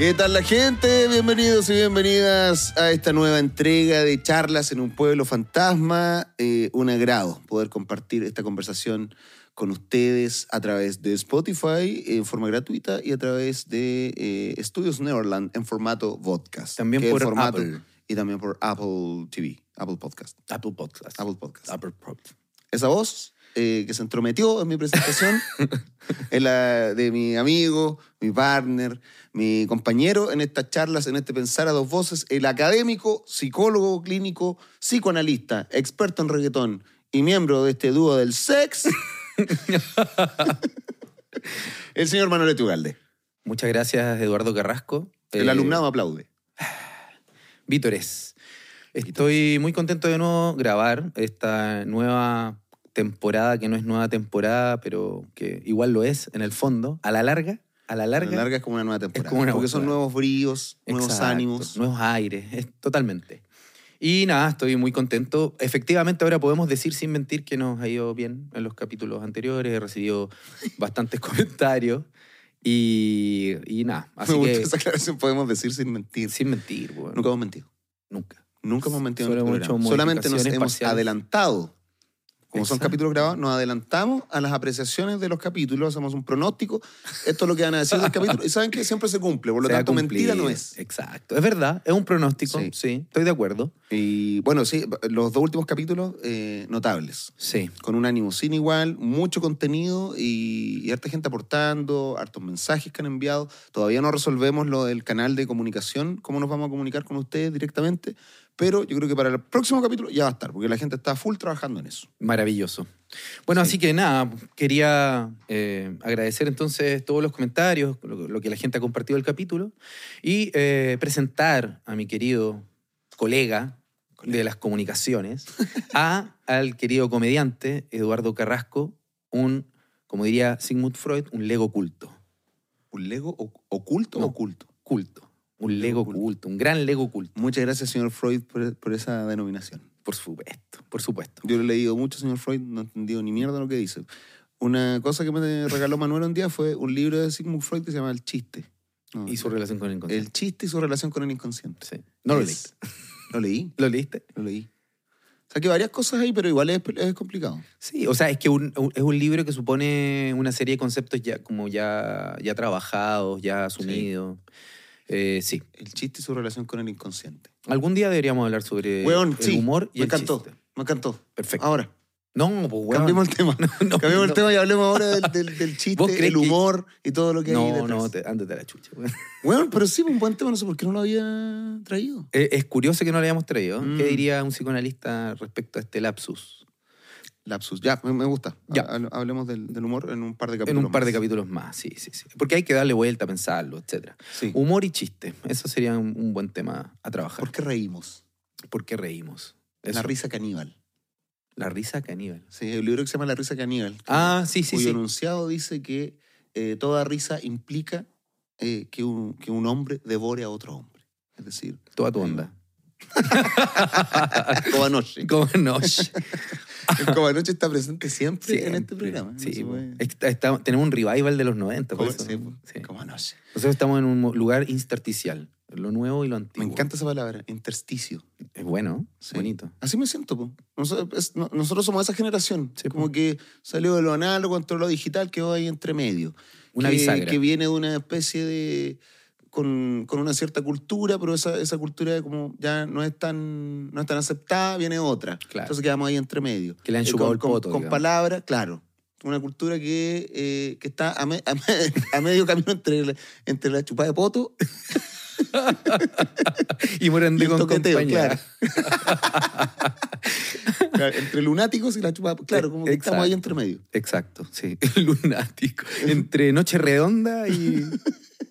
¿Qué tal la gente? Bienvenidos y bienvenidas a esta nueva entrega de charlas en un pueblo fantasma. Eh, un agrado poder compartir esta conversación con ustedes a través de Spotify en forma gratuita y a través de eh, Estudios Neverland en formato podcast. También por formato- Apple. Y también por Apple TV, Apple Podcast. Apple Podcast. Apple Podcast. Apple Podcast. Esa voz eh, que se entrometió en mi presentación es la de mi amigo, mi partner, mi compañero en estas charlas, en este Pensar a dos voces, el académico, psicólogo clínico, psicoanalista, experto en reggaetón y miembro de este dúo del sex, el señor Manuel Etugalde. Muchas gracias, Eduardo Carrasco. El Eh, alumnado aplaude. Vítores. Estoy muy contento de nuevo grabar esta nueva temporada, que no es nueva temporada, pero que igual lo es en el fondo. A la larga, a la La larga. larga es como una nueva temporada. como una porque son nuevos bríos, nuevos Exacto, ánimos. Nuevos aires, es, totalmente. Y nada, estoy muy contento. Efectivamente, ahora podemos decir sin mentir que nos ha ido bien en los capítulos anteriores. He recibido bastantes comentarios. Y, y nada, así Me gusta que esa aclaración, podemos decir sin mentir. sin mentir, bueno, Nunca hemos mentido. nunca. Nunca hemos mentido en el hemos programa. Solamente nos hemos parciales. adelantado. Como son capítulos grabados, nos adelantamos a las apreciaciones de los capítulos, hacemos un pronóstico. Esto es lo que van a decir del capítulo. Y saben que siempre se cumple, por lo Se tanto, mentira no es. Exacto. Es verdad, es un pronóstico. Sí. Sí, estoy de acuerdo. Y bueno, sí, los dos últimos capítulos eh, notables. Sí. Con un ánimo sin igual, mucho contenido y, y harta gente aportando, hartos mensajes que han enviado. Todavía no resolvemos lo del canal de comunicación, cómo nos vamos a comunicar con ustedes directamente. Pero yo creo que para el próximo capítulo ya va a estar, porque la gente está full trabajando en eso. Maravilloso. Bueno, así que nada, quería eh, agradecer entonces todos los comentarios, lo, lo que la gente ha compartido del capítulo, y eh, presentar a mi querido colega de las comunicaciones, a, al querido comediante Eduardo Carrasco, un, como diría Sigmund Freud, un lego oculto. ¿Un Lego o- oculto o No. oculto? Culto. Un Lego oculto, un gran lego oculto. Muchas gracias, señor Freud, por, por esa denominación. Por supuesto, por supuesto. Yo lo he leído mucho, señor Freud, no he entendido ni mierda lo que dice. Una cosa que me regaló Manuel un día fue un libro de Sigmund Freud que se llama El chiste. No, Y su relación con el inconsciente. El chiste y su relación con el inconsciente. Sí. No lo leíste. Lo leí, ¿Lo leíste? lo leí. O sea, que varias cosas ahí, pero igual es, es complicado. Sí, o sea, es que un- un- es un libro que supone una serie de conceptos ya como ya, ya trabajados, ya asumidos. Eh, sí. El chiste y su relación con el inconsciente. Algún día deberíamos hablar sobre Weón, el sí, humor y me el encantó. chiste. Me encantó. Perfecto. Ahora, No, pues weón. cambiemos el tema. no, cambiemos el no. tema y hablemos ahora del, del- del ¿Vos chiste, el que- humor y todo lo que hay No, detrás. no, te, ándate a la chucha. weón. Pero sí, un buen tema, no sé por qué no lo había traído. Eh, es curioso que no lo hayamos traído. Mm. ¿Qué diría un psicoanalista respecto a este lapsus? Lapsus, ya, me, gusta. Ya. Ha- Hablemos del, del humor en un par de En capítulos. un par de más. capítulos más, sí, sí, sí. Porque hay que darle vuelta, pensarlo, etc. Sí. Humor y chiste. Eso sería un, un buen tema a trabajar. ¿Por qué reímos? ¿Por qué reímos? La Eso. risa caníbal. La risa caníbal. Sí, un libro que se llama La risa caníbal. que- Ah, sí, sí, cuyo sí. enunciado dice que eh, toda risa implica eh, que, un, que un hombre devore a otro hombre. Es decir, Toda tu eh, onda. Cobanoche. El Cobanoche está presente siempre, en este programa. Sí, Está- está- tenemos un revival de los 90. por eso, sí, ¿no? Sí. Cobanoche. Nosotros estamos en un lugar intersticial. Lo nuevo y lo Me antiguo. encanta esa palabra, intersticio. Es bueno, Sí. bonito. Así me siento, po. Nosotros, nosotros somos esa generación. Sí, po. como que salió de lo análogo, entró lo digital, quedó ahí entre medio. Una que, bisagra. Que viene de una especie de. Con, con una cierta cultura, pero esa, esa cultura como ya no es tan no es tan aceptada, viene otra. Claro. Entonces quedamos ahí entre medio. Que le han Eh, chupado con, el poto, Con palabras, claro. Una cultura que, eh, que está a, me- a me- a medio camino entre la, entre la chupada de poto Y Morandé con toqueteo, compañía. claro. Claro, entre lunáticos y la chupada. Claro, como que estamos ahí entre medio. Exacto, sí. Lunático. Entre Noche Redonda y,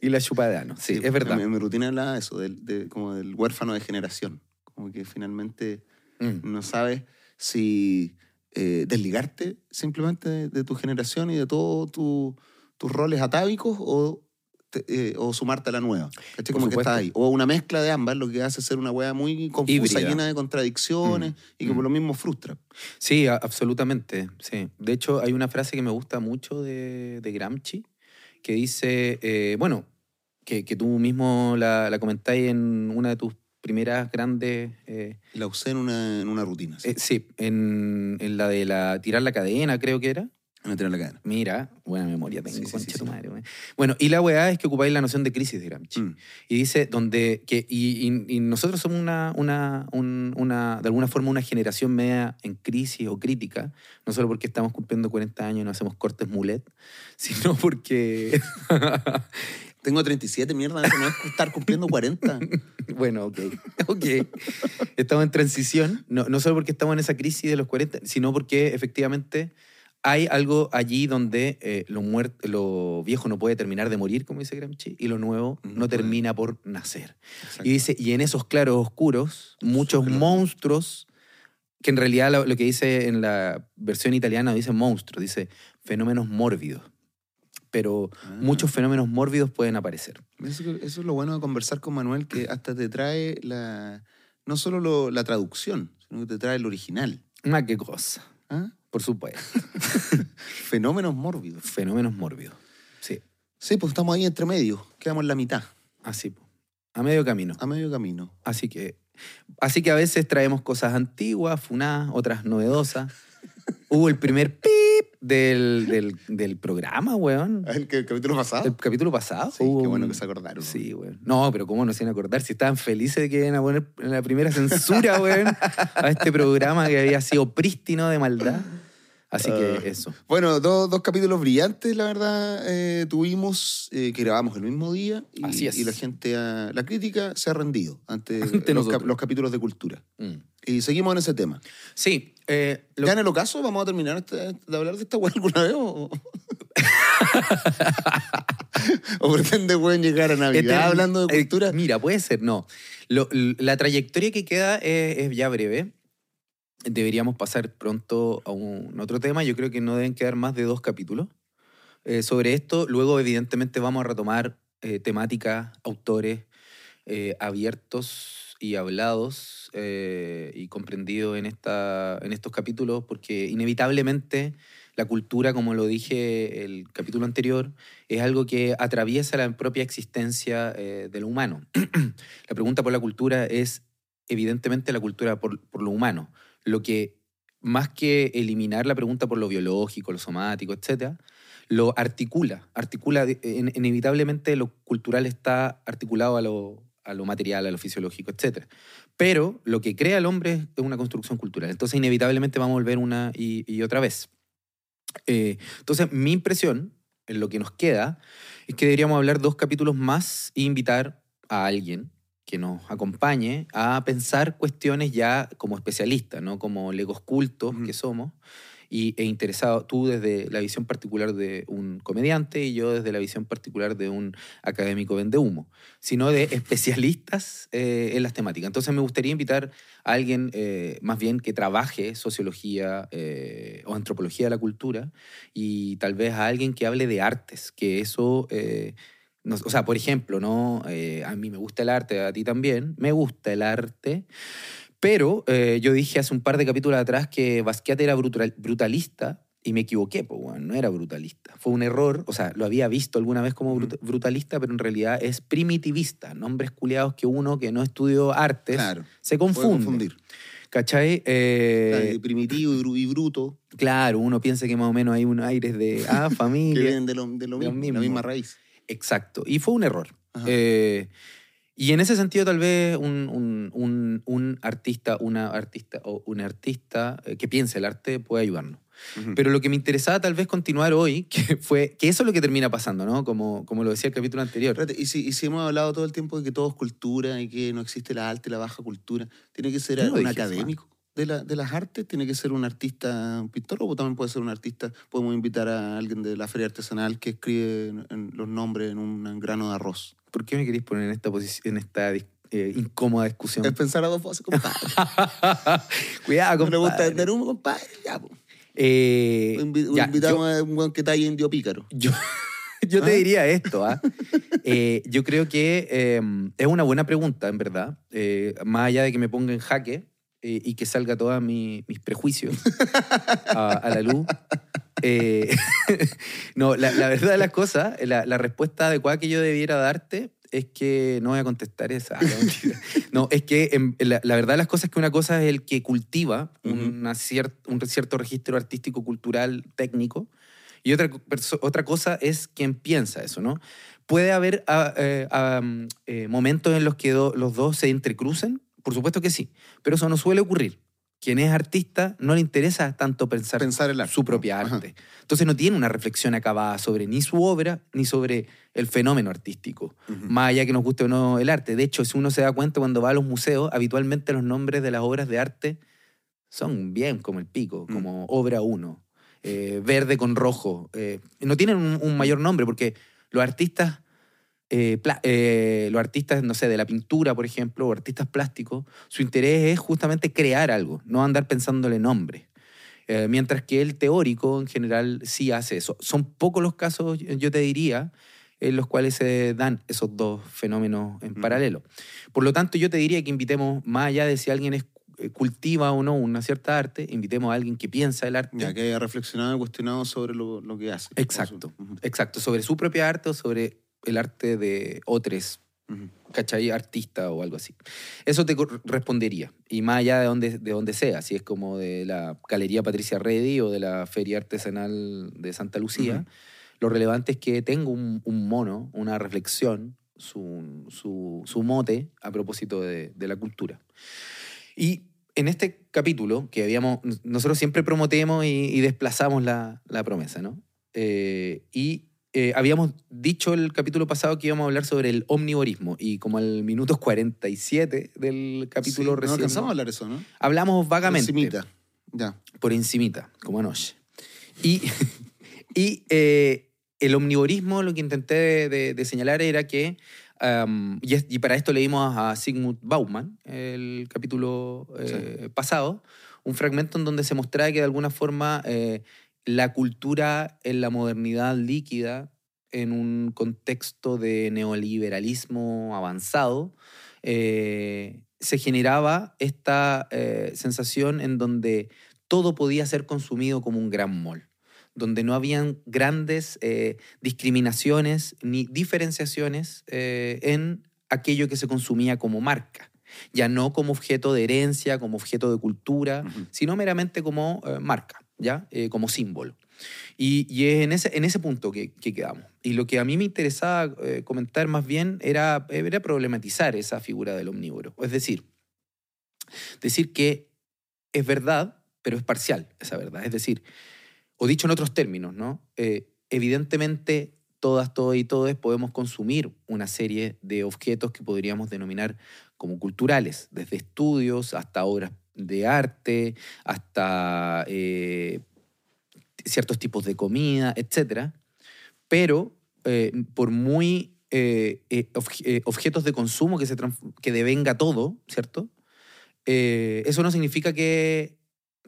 y la chupadano. Sí, es verdad. Mi, mi rutina hablaba de eso, del, de- como del huérfano de generación. Como que finalmente Mm. no sabes si eh, desligarte simplemente de, de tu generación y de todos tu- tus roles atávicos o, te- eh, o sumarte a la nueva. ¿Cachai? Como que estás ahí. O una mezcla de ambas, lo que hace ser una wea muy confusa, Híbrida. llena de contradicciones y que mm. por lo mismo frustra. Sí, a- absolutamente. Sí. De hecho, hay una frase que me gusta mucho de, de Gramsci que dice, eh, bueno, que, que tú mismo la, la comentáis en una de tus primeras grandes... eh, La usé en una, en una rutina. Sí. eh, sí, en, en la de la tirar la cadena, creo que era. En tirar la cadena. Mira, buena memoria tengo, Sí, sí, concha sí, tu madre. Bueno, y la weá es que ocupáis la noción de crisis de Gramsci. Mm. Y dice, donde, que, y, y- y nosotros somos una, una, un- una, de alguna forma, una generación media en crisis o crítica, no solo porque estamos cumpliendo 40 años y no hacemos cortes mulet, sino porque, Tengo 37, mierda, no es estar cumpliendo 40. bueno, ok, ok, estamos en transición, no, no solo porque estamos en esa crisis de los 40, sino porque efectivamente hay algo allí donde eh, lo, muer- lo viejo no puede terminar de morir, como dice Gramsci, y lo nuevo No termina por nacer. Exacto. Y dice, y en esos claros oscuros, muchos monstruos, que en realidad lo, lo que dice en la versión italiana dice monstruos, dice fenómenos mórbidos. Pero Ah. muchos fenómenos mórbidos pueden aparecer. Eso, eso es lo bueno de conversar con Manuel, que hasta te trae la, no solo lo- la traducción, sino que te trae el original. Más que cosa, ¿Ah? Por supuesto. Fenómenos mórbidos. fenómenos mórbidos. Sí, Sí, pues estamos ahí entre medio, quedamos en la mitad, así. po. A medio camino. a medio camino. Así que, así que a veces traemos cosas antiguas, funadas, otras novedosas. Hubo el primer pip del, del, del programa, weón. ¿El, capítulo pasado? El capítulo pasado. Sí, qué bueno un- que se acordaron. Sí, weón. No, pero ¿cómo no se iban a acordar? Si estaban felices de que iban a poner en la primera censura, weón, a este programa que había sido prístino de maldad. Así que Ah. eso. Bueno, dos, dos capítulos brillantes, la verdad, eh, tuvimos, eh, que grabamos el mismo día. Y, Así es. y la gente, la crítica se ha rendido ante, Ante los, nosotros. cap- los capítulos de cultura. Mm. Y seguimos en ese tema. Sí, eh, lo- ¿Ya en el ocaso vamos a terminar este- de hablar de esta weá alguna vez? ¿O, ¿O pretende weón llegar a Navidad Este- hablando de cultura? mira, puede ser, no. Lo- la trayectoria que queda es, es ya breve. Deberíamos pasar pronto a un otro tema. Yo creo que no deben quedar más de dos capítulos eh, sobre esto. Luego, evidentemente, vamos a retomar eh, temáticas, autores eh, abiertos y hablados eh, y comprendidos en, esta, en estos capítulos, porque inevitablemente la cultura, como lo dije el capítulo anterior, es algo que atraviesa la propia existencia eh, de lo humano. la pregunta por la cultura es evidentemente la cultura por, por lo humano. Lo que, más que eliminar la pregunta por lo biológico, lo somático, etc., lo articula. Articula, inevitablemente lo cultural está articulado a lo, a lo material, a lo fisiológico, etc. Pero lo que crea el hombre es una construcción cultural. Entonces, inevitablemente vamos a volver una y, y otra vez. Eh, entonces, mi impresión, en lo que nos queda, es que deberíamos hablar dos capítulos más e invitar a alguien que nos acompañe a pensar cuestiones ya como especialistas, no como legos cultos que somos, y, e interesados, tú desde la visión particular de un comediante y yo desde la visión particular de un académico vendehumo, sino de especialistas eh, en las temáticas. Entonces me gustaría invitar a alguien eh, más bien que trabaje sociología eh, o antropología de la cultura y tal vez a alguien que hable de artes, que eso... no- o sea, por ejemplo, ¿no? Eh, a mí me gusta el arte, a ti también, me gusta el arte, pero eh, yo dije hace un par de capítulos atrás que Basquiat era brutal- brutalista y me equivoqué, pues, bueno, no era brutalista. Fue un error, o sea, lo había visto alguna vez como brut- brutalista, pero en realidad es primitivista, nombres culiados que uno que no estudió artes Claro, se puede confunde. confundir. ¿Cachai? Eh, Claro, primitivo y, bru- y bruto, claro, uno piensa que más o menos hay un aires de, ah, que familia. vienen de lo, de lo Lo mismo, mismo. la misma raíz. Exacto. Y fue un error. Eh, y en ese sentido, tal vez un, un- un- un artista, una artista o un artista eh, que piense el arte puede ayudarnos. Pero lo que me interesaba tal vez continuar hoy, que fue que eso es lo que termina pasando, ¿no? Como, como lo decía el capítulo anterior. Y si, y si hemos hablado todo el tiempo de que todo es cultura y que no existe la alta y la baja cultura, ¿tiene que ser no un dije eso, académico de, la, de las artes? ¿Tiene que ser un artista, un pintor o también puede ser un artista? Podemos invitar a alguien de la feria artesanal que escribe en- en los nombres en un grano de arroz. ¿Por qué me queréis poner en esta, posición, en esta eh, incómoda discusión? Es pensar a dos voces, compadre. Cuidado, ¿No le gusta compadre. vender humo, compadre? Ya, po. Eh, Invi- ya, invitamos a un buen que talle indio pícaro. Yo, yo te ¿Ah? diría esto, ¿ah? Eh, yo creo que eh, es una buena pregunta, en verdad. Eh, más allá de que me ponga en jaque eh, y que salga todos mis prejuicios a, a la luz. Eh, no, la, la verdad de las cosas, la, la respuesta adecuada que yo debiera darte es que no voy a contestar esa. no, es que em, la, la verdad de las cosas es que una cosa es el que cultiva una cier- un cierto registro artístico, cultural, técnico, y otra, otra cosa es quien piensa eso, ¿no? ¿Puede haber ah, eh, ah, mm, momentos en los que do- los dos se entrecrucen? Por supuesto que sí, pero eso no suele ocurrir. Quien es artista no le interesa tanto pensar, Pensar el arte. su propia arte. Entonces no tiene una reflexión acabada sobre ni su obra ni sobre el fenómeno artístico, más allá que nos guste o no el arte. De hecho, si uno se da cuenta cuando va a los museos, habitualmente los nombres de las obras de arte son bien como el pico, Mm. como obra 1, verde con rojo. eh, no tienen un, un mayor nombre porque los artistas, eh, eh, los artistas, no sé, de la pintura, por ejemplo, o artistas plásticos, su interés es justamente crear algo, no andar pensándole nombre. Eh, mientras que el teórico en general sí hace eso. Son pocos los casos, yo te diría, en los cuales se dan esos dos fenómenos en Ujú. paralelo. Por lo tanto, yo te diría que invitemos, más allá de si alguien es- eh, cultiva o no una cierta arte, invitemos a alguien que piensa el arte. Ya que haya reflexionado y cuestionado sobre lo, lo que hace. Exacto. Exacto, sobre su propia arte o sobre el arte de otros. ¿cachai? Artista o algo así. Eso te respondería. Y más allá de donde, de donde sea, si es como de la Galería Patricia Reddy o de la Feria Artesanal de Santa Lucía, lo relevante es que tengo un, un mono, una reflexión, su, su- su mote a propósito de, de la cultura. Y en este capítulo, que habíamos, nosotros siempre promotemos y, y desplazamos la, la promesa, ¿no? Eh, y eh, habíamos dicho el capítulo pasado que íbamos a hablar sobre el omnivorismo y como al minuto 47 del capítulo Sí, no recién alcanzamos a hablar eso, ¿no? hablamos vagamente Encimita. Ya. por encimita, como anoche. Y, y eh, el omnivorismo, lo que intenté de, de- de señalar era que, um, y, y para esto leímos a Sigmund Bauman, el capítulo eh, pasado, un fragmento en donde se mostraba que de alguna forma la cultura en la modernidad líquida, en un contexto de neoliberalismo avanzado, eh, se generaba esta eh, sensación en donde todo podía ser consumido como un gran mall, donde no habían grandes eh, discriminaciones ni diferenciaciones eh, en aquello que se consumía como marca, ya no como objeto de herencia, como objeto de cultura, sino meramente como eh, marca, ¿ya? Eh, como símbolo. Y, y es en ese, en ese punto que, que quedamos. Y lo que a mí me interesaba eh, comentar más bien era, era problematizar esa figura del omnívoro. Es decir, decir que es verdad, pero es parcial esa verdad. Es decir, o dicho en otros términos, ¿no? Eh, evidentemente, todas, todos y todos podemos consumir una serie de objetos que podríamos denominar como culturales, desde estudios hasta obras de arte, hasta eh, ciertos tipos de comida, etc. Pero eh, por muy eh, obje- objetos de consumo que, se que devenga todo, ¿cierto? Eso no significa que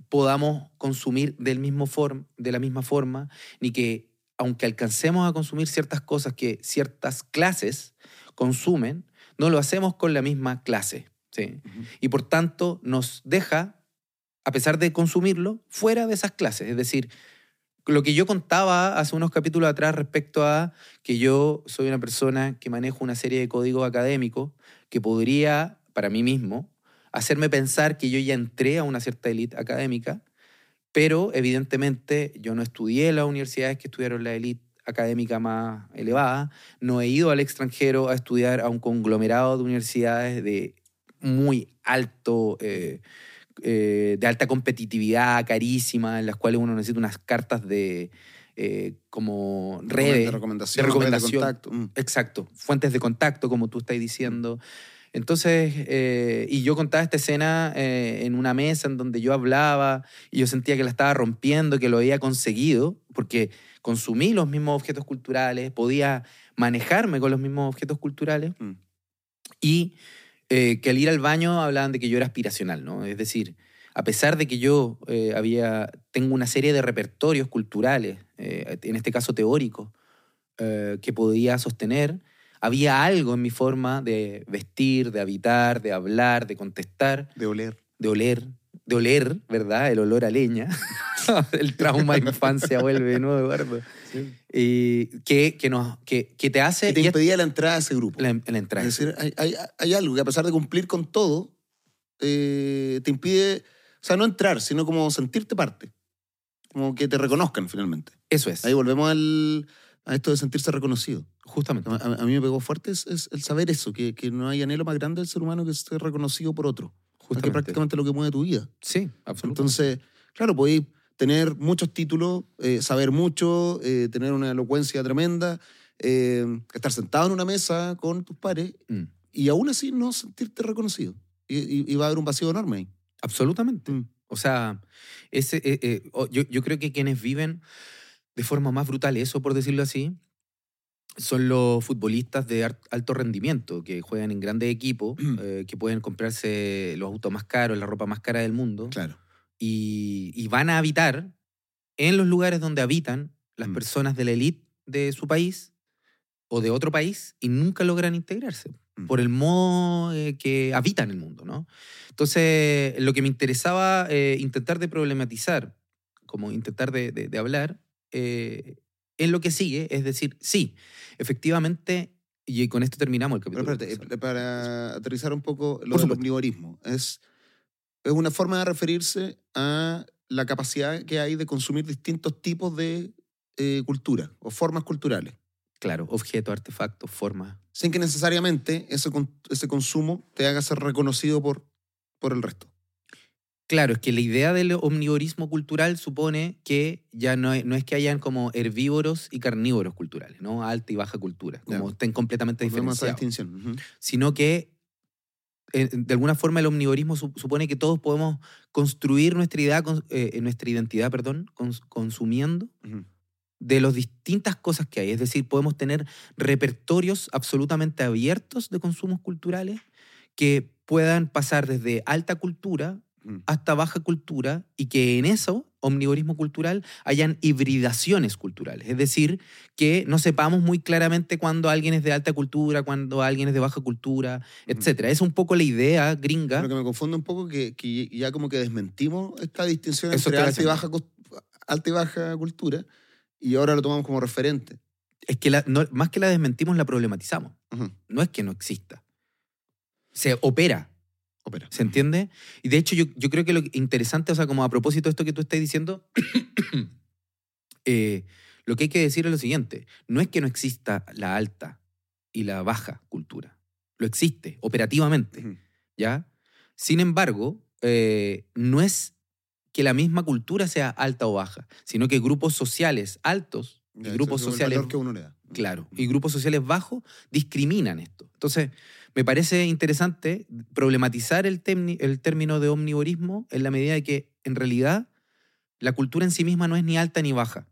podamos consumir del mismo form, de la misma forma, ni que aunque alcancemos a consumir ciertas cosas que ciertas clases consumen, no lo hacemos con la misma clase. ¿Sí? Ujú. y por tanto nos deja, a pesar de consumirlo, fuera de esas clases. Es decir, lo que yo contaba hace unos capítulos atrás respecto a que yo soy una persona que manejo una serie de códigos académicos que podría, para mí mismo, hacerme pensar que yo ya entré a una cierta élite académica, pero evidentemente yo no estudié en las universidades que estudiaron la élite académica más elevada, no he ido al extranjero a estudiar a un conglomerado de universidades de muy alto, eh, eh, de alta competitividad, carísima, en las cuales uno necesita unas cartas de eh, como redes. De recomendación. de recomendación. contacto. Mm. Exacto, fuentes de contacto, como tú estás diciendo. Entonces, eh, y yo contaba esta escena eh, en una mesa en donde yo hablaba y yo sentía que la estaba rompiendo, que lo había conseguido, porque consumí los mismos objetos culturales, podía manejarme con los mismos objetos culturales Mm. y eh, que al ir al baño hablaban de que yo era aspiracional, ¿no? Es decir, a pesar de que yo eh, había, tengo una serie de repertorios culturales, eh, en este caso teóricos, que podía sostener, había algo en mi forma de vestir, de habitar, de hablar, de contestar, De oler. de oler, de oler, ¿verdad? El olor a leña. el trauma de infancia vuelve de nuevo, Eduardo. Y que, que, nos, que, que te hace... Que te impedía la entrada a ese grupo. la, la entrada. Es decir, hay, hay- hay algo que a pesar de cumplir con todo, eh, te impide, o sea, no entrar, sino como sentirte parte. Como que te reconozcan finalmente. Eso es, Ahí volvemos al, a esto de sentirse reconocido. justamente. A, a- mí me pegó fuerte es, es el saber eso, que, que no hay anhelo más grande del ser humano que ser reconocido por otro. Que justamente. es prácticamente lo que mueve tu vida. Sí, absolutamente. Entonces, claro, podéis tener muchos títulos, eh, saber mucho, eh, tener una elocuencia tremenda, eh, estar sentado en una mesa con tus pares Mm, y aún así no sentirte reconocido. Y, y- y va a haber un vacío enorme ahí. absolutamente. Mm. O sea, ese, yo, yo creo que quienes viven de forma más brutal eso, por decirlo así, son los futbolistas de alto rendimiento, que juegan en grandes equipos, eh, que pueden comprarse los autos más caros, la ropa más cara del mundo, Claro. Y, y van a habitar en los lugares donde habitan las Mm. personas de la élite de su país o de otro país y nunca logran integrarse Mm. por el modo eh, que habitan el mundo, ¿no? Entonces, lo que me interesaba eh, intentar de problematizar, como intentar de, de- de hablar, eh, en lo que sigue, es decir, sí, efectivamente, y con esto terminamos el Pero capítulo. espérate, eh, para aterrizar un poco lo del omnivorismo, es, es una forma de referirse a la capacidad que hay de consumir distintos tipos de eh, cultura o formas culturales, Claro, objeto, artefacto, forma. sin que necesariamente ese, ese consumo te haga ser reconocido por, por el resto. Claro, es que la idea del omnivorismo cultural supone que ya no es, no es que hayan como herbívoros y carnívoros culturales, ¿no? Alta y baja cultura, como estén completamente Volvemos a esa diferenciados. Sino que, de alguna forma, el omnivorismo su- supone que todos podemos construir nuestra, idea, cons- eh, nuestra identidad perdón, cons- consumiendo de las distintas cosas que hay. Es decir, podemos tener repertorios absolutamente abiertos de consumos culturales que puedan pasar desde alta cultura. Hasta baja cultura y que en eso, omnivorismo cultural, hayan hibridaciones culturales. Es decir, que no sepamos muy claramente cuándo alguien es de alta cultura, cuándo alguien es de baja cultura, etc. Esa es un poco la idea gringa. Lo que me confunde un poco que, que ya como que desmentimos esta distinción Eso entre alta y, baja, alta y baja cultura y ahora lo tomamos como referente. Es que la- no- más que la desmentimos, la problematizamos. No es que no exista. Se opera. ¿Se entiende? Y de hecho, yo, yo creo que lo interesante, o sea, como a propósito de esto que tú estás diciendo, eh, lo que hay que decir es lo siguiente: no es que no exista la alta y la baja cultura. Lo existe operativamente. ¿ya? Sin embargo, eh, no es que la misma cultura sea alta o baja, sino que grupos sociales altos y grupos el sociales valor que uno le da. Claro, y grupos sociales bajos discriminan esto. Entonces, me parece interesante problematizar el, el término de omnivorismo en la medida de que, en realidad, la cultura en sí misma no es ni alta ni baja.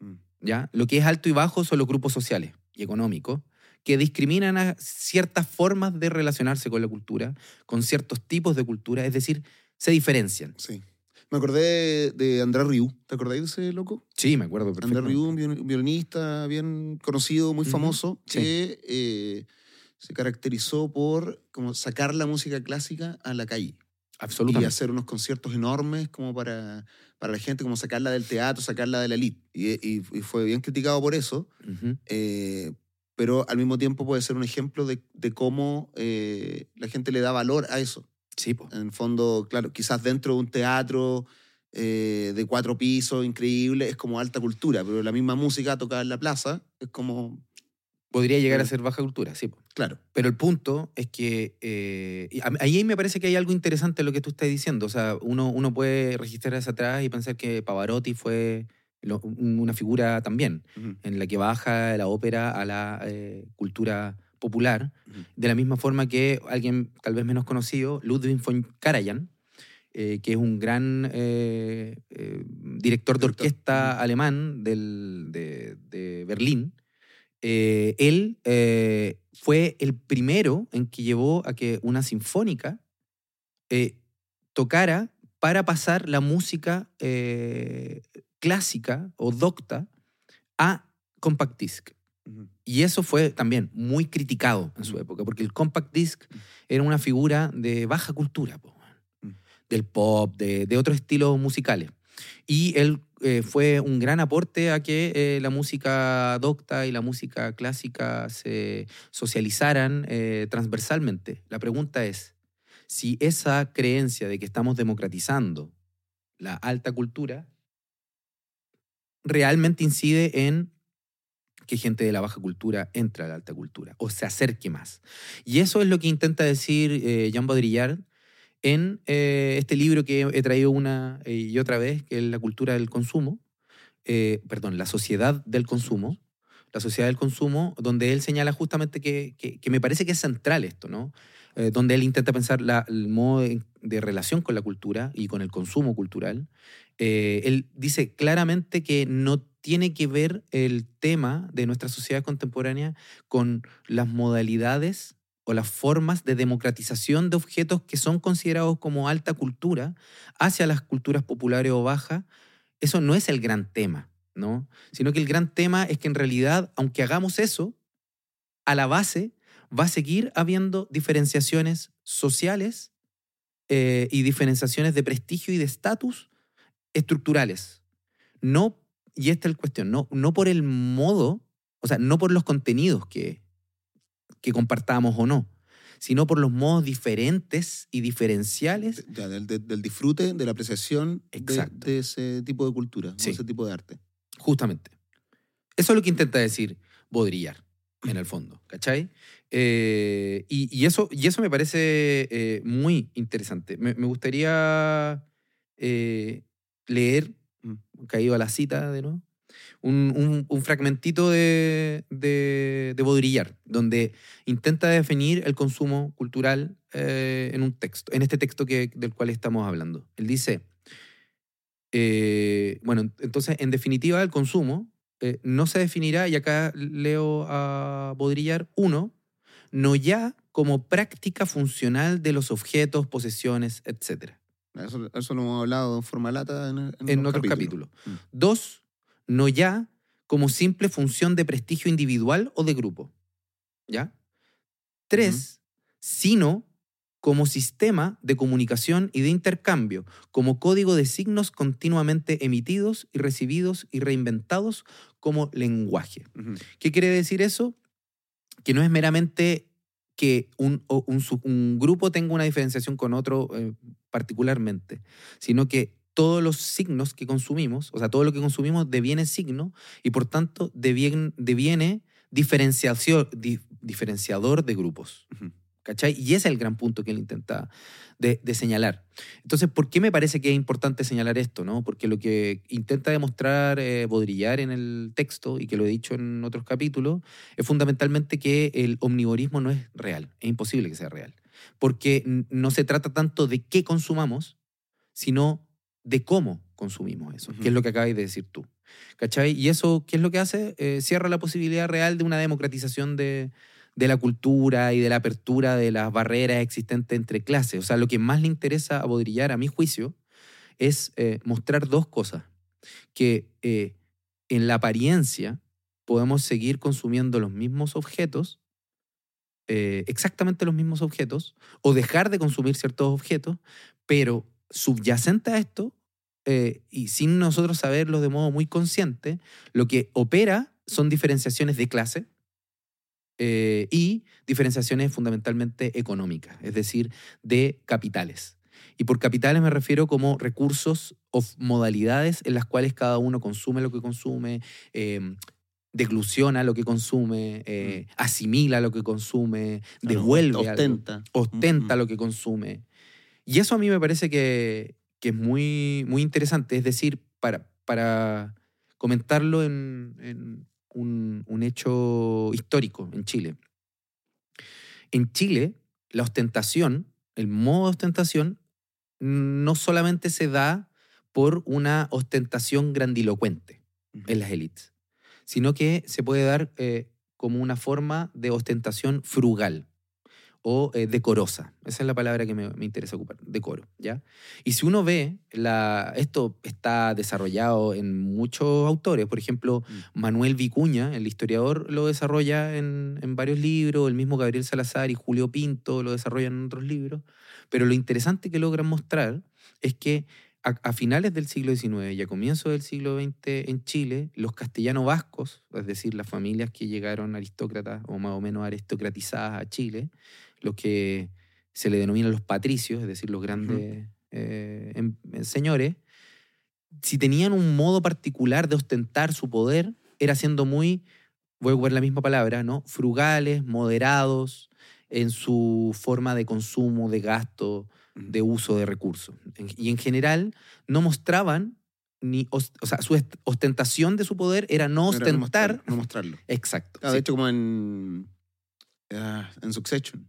Mm. ¿ya? Lo que es alto y bajo son los grupos sociales y económicos que discriminan a ciertas formas de relacionarse con la cultura, con ciertos tipos de cultura, es decir, se diferencian. Sí. Me acordé de, Andrés Rieu. ¿Te acordáis de ese loco? Sí, me acuerdo perfectamente. Rieu, un viol- un violinista bien conocido, muy famoso, sí. que eh, se caracterizó por como sacar la música clásica a la calle y Absolutamente. hacer unos conciertos enormes como para, para la gente, como sacarla del teatro, sacarla de la elite. Y, y- y fue bien criticado por eso, eh, pero al mismo tiempo puede ser un ejemplo de, de cómo eh, la gente le da valor a eso. Sí, po. En el fondo, claro, quizás dentro de un teatro eh, de cuatro pisos, increíble, es como alta cultura, pero la misma música tocada en la plaza es como, podría llegar a ser baja cultura, sí. claro. Pero el punto es que eh, ahí me parece que hay algo interesante en lo que tú estás diciendo. O sea, uno, uno puede registrar hacia atrás y pensar que Pavarotti fue lo- una figura también, en la que baja la ópera a la eh, cultura popular, de la misma forma que alguien tal vez menos conocido, Ludwig von Karajan, eh, que es un gran director de orquesta alemán del- de, de Berlín. Eh, él eh, fue el primero en que llevó a que una sinfónica eh, tocara para pasar la música clásica o docta a compact disc. Y eso fue también muy criticado en su Mm. época, porque el compact disc era una figura de baja cultura, po. Mm. del pop, de, de otros estilos musicales. Y él eh, fue un gran aporte a que eh, la música docta y la música clásica se socializaran eh, transversalmente. La pregunta es, si esa creencia de que estamos democratizando la alta cultura realmente incide en que gente de la baja cultura entre a la alta cultura o se acerque más. Y eso es lo que intenta decir Jean Baudrillard en eh, este libro que he traído una y otra vez, que es La cultura del consumo, eh, perdón, La sociedad del consumo, la sociedad del consumo, donde él señala justamente que, que, me parece que es central esto, ¿no? Eh, donde él intenta pensar la, el modo de relación con la cultura y con el consumo cultural. él dice claramente que no tiene que ver el tema de nuestra sociedad contemporánea con las modalidades o las formas de democratización de objetos que son considerados como alta cultura hacia las culturas populares o bajas, eso no es el gran tema, ¿no? Sino que el gran tema es que en realidad, aunque hagamos eso, a la base va a seguir habiendo diferenciaciones sociales eh, y diferenciaciones de prestigio y de estatus estructurales. No, y esta es la cuestión, no, no por el modo, o sea, no por los contenidos que, que compartamos o no, sino por los modos diferentes y diferenciales. del, disfrute, de la apreciación de, ese tipo de cultura, de ese tipo de arte. Justamente. Eso es lo que intenta decir Baudrillard, en el fondo, ¿cachai? Eh, y, eso, y eso me parece eh, muy interesante. Me, gustaría eh, leer, mm. caído a la cita de nuevo, un, fragmentito de, de, Baudrillard, donde intenta definir el consumo cultural eh, en un texto, en este texto que, del cual estamos hablando. Él dice, eh, bueno, entonces, en definitiva, el consumo eh, no se definirá, y acá leo a Baudrillard, uno, no ya como práctica funcional de los objetos, posesiones, etc. Eso, lo hemos hablado en forma lata en, en, otros capítulos. Mm. Dos, no ya como simple función de prestigio individual o de grupo. ¿Ya? Tres, sino como sistema de comunicación y de intercambio, como código de signos continuamente emitidos y recibidos y reinventados como lenguaje. ¿Qué quiere decir eso? Que no es meramente que un, un, grupo tenga una diferenciación con otro eh, particularmente, sino que todos los signos que consumimos, o sea, todo lo que consumimos deviene signo y por tanto deviene, deviene diferenciador de grupos. ¿Cachai? Y ese es el gran punto que él intenta de, señalar. Entonces, ¿por qué me parece que es importante señalar esto? ¿no? Porque lo que intenta demostrar eh, Bodrillar en el texto, y que lo he dicho en otros capítulos, es fundamentalmente que el omnivorismo no es real, es imposible que sea real. Porque no se trata tanto de qué consumamos, sino de cómo consumimos eso, que es lo que acabáis de decir tú. ¿Cachai? Y eso, ¿qué es lo que hace? Eh, cierra la posibilidad real de una democratización de, la cultura y de la apertura de las barreras existentes entre clases. O sea, lo que más le interesa a Bodrillar, a mi juicio, es eh, mostrar dos cosas. Que eh, en la apariencia podemos seguir consumiendo los mismos objetos, exactamente los mismos objetos, o dejar de consumir ciertos objetos, pero subyacente a esto, eh, y sin nosotros saberlo de modo muy consciente, lo que opera son diferenciaciones de clase eh, y diferenciaciones fundamentalmente económicas, es decir, de capitales. Y por capitales me refiero como recursos o modalidades en las cuales cada uno consume lo que consume, eh, degluciona lo que consume, mm. asimila lo que consume, devuelve, ostenta, ostenta lo que consume. Y eso a mí me parece que, es muy, muy interesante, es decir, para, para comentarlo en, un, hecho histórico en Chile. En Chile, la ostentación, el modo de ostentación, no solamente se da por una ostentación grandilocuente en las élites, sino que se puede dar eh, como una forma de ostentación frugal o eh, decorosa. Esa es la palabra que me, interesa ocupar, decoro, ¿ya? Y si uno ve, la, esto está desarrollado en muchos autores, por ejemplo, mm. Manuel Vicuña, el historiador, lo desarrolla en, en, varios libros, el mismo Gabriel Salazar y Julio Pinto lo desarrollan en otros libros, pero lo interesante que logran mostrar es que a, a finales del siglo XIX y a comienzos del siglo XX en Chile, los castellanos vascos, es decir, las familias que llegaron aristócratas o más o menos aristocratizadas a Chile, los que se le denominan los patricios, es decir, los grandes eh, em- señores, si tenían un modo particular de ostentar su poder, era siendo muy, voy a ocupar la misma palabra, ¿no? Frugales, moderados en su forma de consumo, de gasto, de uso de recursos. Y en general no mostraban ni, o sea, su ostentación de su poder era no Era ostentar. No mostrarlo. no mostrarlo. Exacto. Sí. De hecho, como en, ah, en Succession.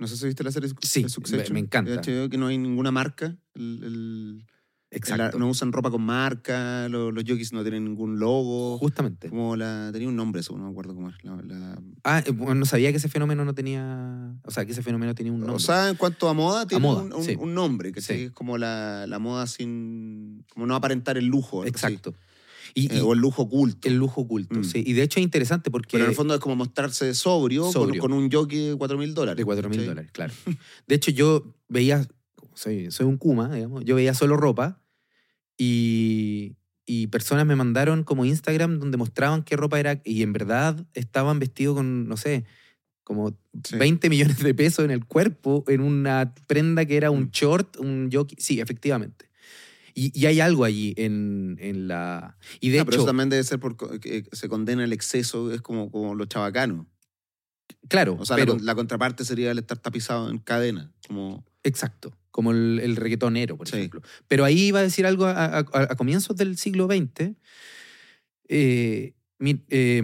No sé si viste la serie Sí, Succession. me- me encanta. De hecho, que no hay ninguna marca. El- el- Exacto. no usan ropa con marca, los, los jockeys no tienen ningún logo. Justamente. Como la, tenía un nombre eso, no me acuerdo cómo es. La, la- Ah, eh, bueno, no sabía que ese fenómeno no tenía. O sea, que ese fenómeno tenía un nombre. O sea, en cuanto a moda, tiene moda, un, un- sí. un nombre, que Sí. es como la, la moda sin. como no aparentar el lujo. así. Y, Eh, y o el lujo oculto. el lujo oculto, Mm. sí. Y de hecho es interesante porque. Pero en el fondo es como mostrarse sobrio, con- Sobrio. Con, un jockey de 4 mil dólares. De 4 mil dólares, claro. De hecho, yo veía, soy, soy un Kuma, digamos, yo veía solo ropa y, y personas me mandaron como Instagram donde mostraban qué ropa era y en verdad estaban vestidos con, no sé, como Sí. 20 millones de pesos en el cuerpo, en una prenda que era un Mm. short, un jockey. Sí, efectivamente. Y, y hay algo allí en, en la... Y de Ah, pero hecho, eso también debe ser porque se condena el exceso, es como, como los chabacanos. claro, O sea, pero, la, con- la contraparte sería el estar tapizado en cadena. Como, Exacto, como el, el reggaetonero, por Sí. ejemplo. Pero ahí iba a decir algo a, a- a comienzos del siglo XX. eh, eh,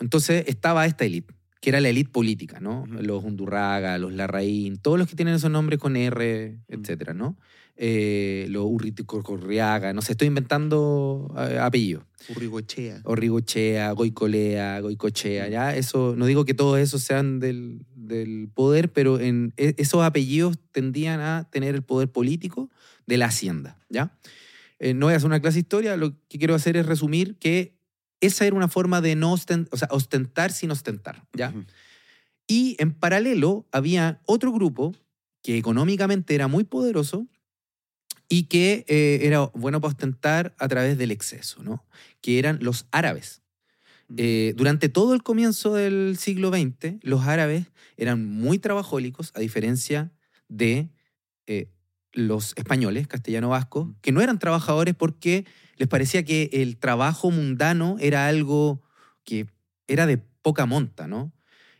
entonces estaba esta élite, que era la élite política, ¿no? Los Undurraga, los Larraín, todos los que tienen esos nombres con R, etcétera, ¿no? Eh, los Urriticorriaga, no sé, estoy inventando eh, apellidos. Urrigochea. Orrigochea, Goicolea, Goicochea, ya, eso, no digo que todos esos sean del, del poder, pero en, e- esos apellidos tendían a tener el poder político de la hacienda, ¿ya? Eh, no voy a hacer una clase de historia, lo que quiero hacer es resumir que esa era una forma de no ostentar, o sea, ostentar sin ostentar, ¿ya? Y en paralelo había otro grupo que económicamente era muy poderoso y que eh, era bueno para ostentar a través del exceso, ¿no? Que eran los árabes. Eh, durante todo el comienzo del siglo XX, los árabes eran muy trabajólicos, a diferencia de eh, los españoles, castellano-vascos, que no eran trabajadores porque les parecía que el trabajo mundano era algo que era de poca monta, ¿no?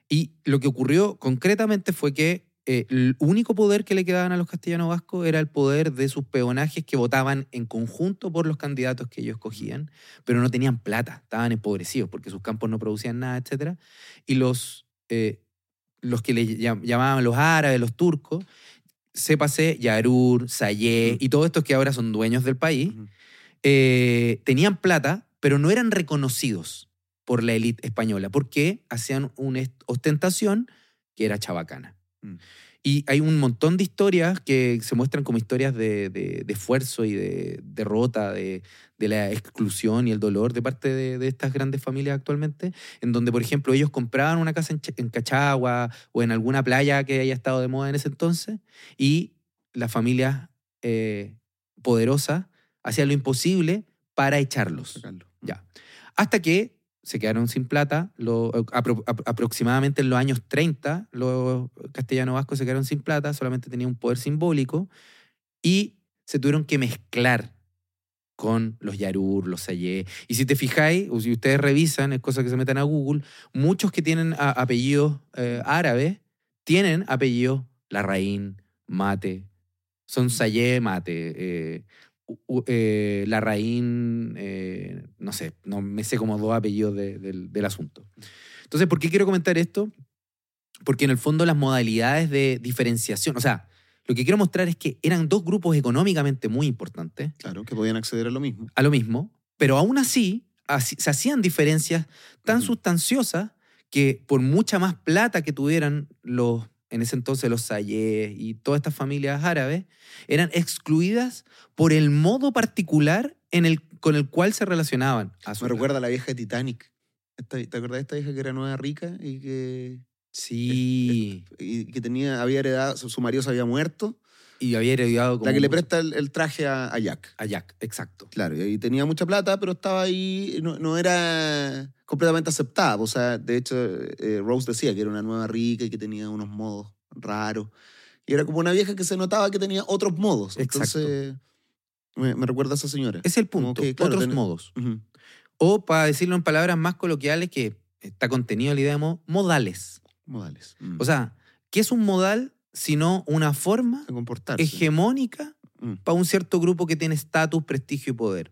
Y lo que ocurrió concretamente fue que eh, el único poder que le quedaban a los castellanos vascos era el poder de sus peonajes que votaban en conjunto por los candidatos que ellos escogían, pero no tenían plata, estaban empobrecidos porque sus campos no producían nada, etc. Y los, eh, los que le llam- llamaban los árabes, los turcos, sépase Yarur, Sayé y todos estos que ahora son dueños del país, eh, tenían plata, pero no eran reconocidos por la élite española, porque hacían una ostentación que era chabacana. Mm. Y hay un montón de historias que se muestran como historias de, de- de esfuerzo y de derrota, de, de la exclusión y el dolor de parte de, estas grandes familias actualmente, en donde, por ejemplo, ellos compraban una casa en, Ch- en Cachagua o en alguna playa que haya estado de moda en ese entonces, y las familias eh, poderosas hacían lo imposible para echarlos. Ya. Hasta que se quedaron sin plata. aproximadamente en los años 30, los castellanos vascos se quedaron sin plata, solamente tenían un poder simbólico y se tuvieron que mezclar con los Yarur, los Sayé. Y si te fijáis, o si ustedes revisan, es cosa que se metan a Google, muchos que tienen apellidos eh, árabes tienen apellidos Larraín, Mate, son Sayé, Mate, eh, eh, Larraín, eh, no sé, no me sé como dos apellidos de- del, del asunto. Entonces, ¿por qué quiero comentar esto? Porque en el fondo las modalidades de diferenciación, o sea, lo que quiero mostrar es que eran dos grupos económicamente muy importantes, Claro, que podían acceder a lo mismo. a lo mismo, pero aún así, así- se hacían diferencias tan sustanciosas que por mucha más plata que tuvieran los, en ese entonces los Sayés y todas estas familias árabes, eran excluidas por el modo particular en el, con el cual se relacionaban. A su Me recuerda a la vieja de Titanic. Esta- ¿Te acuerdas de esta vieja que era nueva rica y que, Sí. y que tenía, había heredado, su marido se había muerto, Y había heredado como... La que le presta el, el traje a, a Jack. A Jack, exacto. Claro, y tenía mucha plata, pero estaba ahí, no, no era completamente aceptada. O sea, de hecho, eh, Rose decía que era una nueva rica y que tenía unos modos raros. Y era como una vieja que se notaba que tenía otros modos. Exacto. Entonces, me, me recuerda a esa señora. Es el punto. que, claro, Otros modos. O, para decirlo en palabras más coloquiales, que está contenido la idea de mo- modales. Modales. Mm. O sea, ¿qué es un modal sino una forma hegemónica Mm. para un cierto grupo que tiene estatus, prestigio y poder?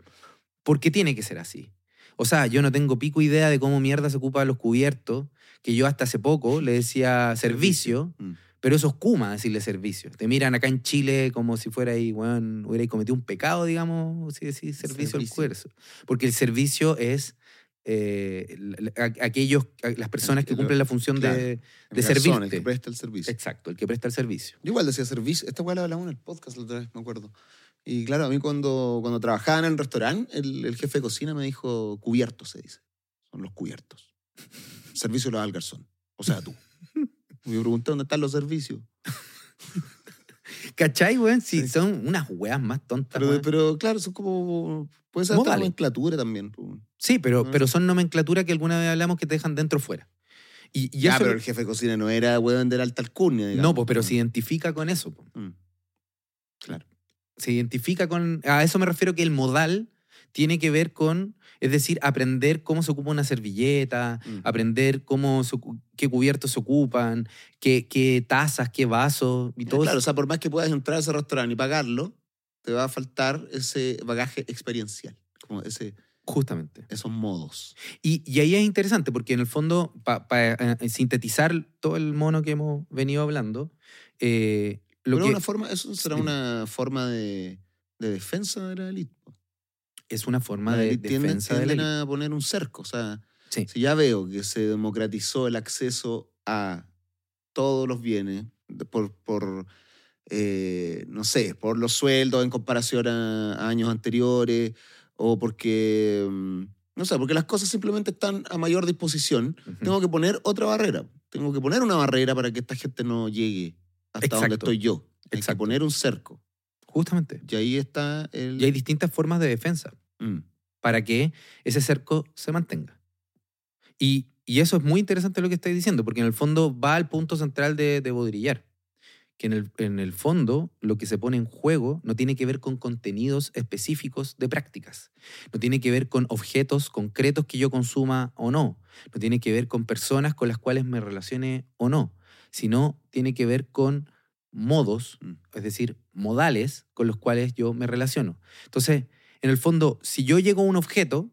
Porque tiene que ser así. O sea, yo no tengo pico idea de cómo mierda se ocupan los cubiertos, que yo hasta hace poco le decía servicio, Mm. pero eso es kuma decirle servicio. Te miran acá en Chile como si fuera ahí, bueno, hubierais cometido un pecado, digamos, si decís servicio, al Servicio. cuerpo. Porque el servicio es eh, aquellos, las personas que cumplen la función claro. de, de garzón, El que presta el servicio. Exacto, el que presta el servicio. Yo igual decía servicio. Esta weá la hablamos en el podcast la otra vez, me acuerdo. Y claro, a mí cuando, cuando trabajaba en el restaurante, el, el jefe de cocina me dijo cubiertos, se dice. Son los cubiertos. Servicio lo da el garzón. O sea, tú. Me pregunté dónde están los servicios. ¿Cachai, weón? Sí, Sí. son unas weas más tontas. Pero, pero claro, son como. Puede ser hasta nomenclatura también. sí, pero, Ah. pero son nomenclatura que alguna vez hablamos que te dejan dentro o fuera. Y, y pero el jefe de cocina no era weón de la alta alcurnia, digamos. no, pues, pero Mm. se identifica con eso. Mm. Claro. Se identifica con... A eso me refiero que el modal tiene que ver con, es decir, aprender cómo se ocupa una servilleta, Mm. aprender cómo se qué cubiertos se ocupan, qué, qué tazas, qué vasos y todo Claro, o sea, por más que puedas entrar a ese restaurante y pagarlo, te va a faltar ese bagaje experiencial. Como ese, Justamente. esos modos. Y, y ahí es interesante porque en el fondo, para sintetizar todo el mono que hemos venido hablando, eh, lo Pero que una forma, eso será una forma de, de defensa de la élite. Es una forma de tienden, defensa de la tienden a poner un cerco. O sea, Sí. si ya veo que se democratizó el acceso a todos los bienes por, por eh, no sé, por los sueldos en comparación a, a años anteriores o porque, mm, no sé, porque las cosas simplemente están a mayor disposición, tengo que poner otra barrera. Tengo que poner una barrera para que esta gente no llegue hasta donde estoy yo. Hay que poner un cerco. Justamente. Y ahí está el... Y hay distintas formas de defensa Mm. para que ese cerco se mantenga. Y, y eso es muy interesante lo que estáis diciendo, porque en el fondo va al punto central de, de Baudrillard, que en el, en el fondo lo que se pone en juego no tiene que ver con contenidos específicos de prácticas, no tiene que ver con objetos concretos que yo consuma o no, no tiene que ver con personas con las cuales me relacione o no, sino tiene que ver con modos, Mm. es decir, modales con los cuales yo me relaciono. Entonces, en el fondo, si yo llego a un objeto,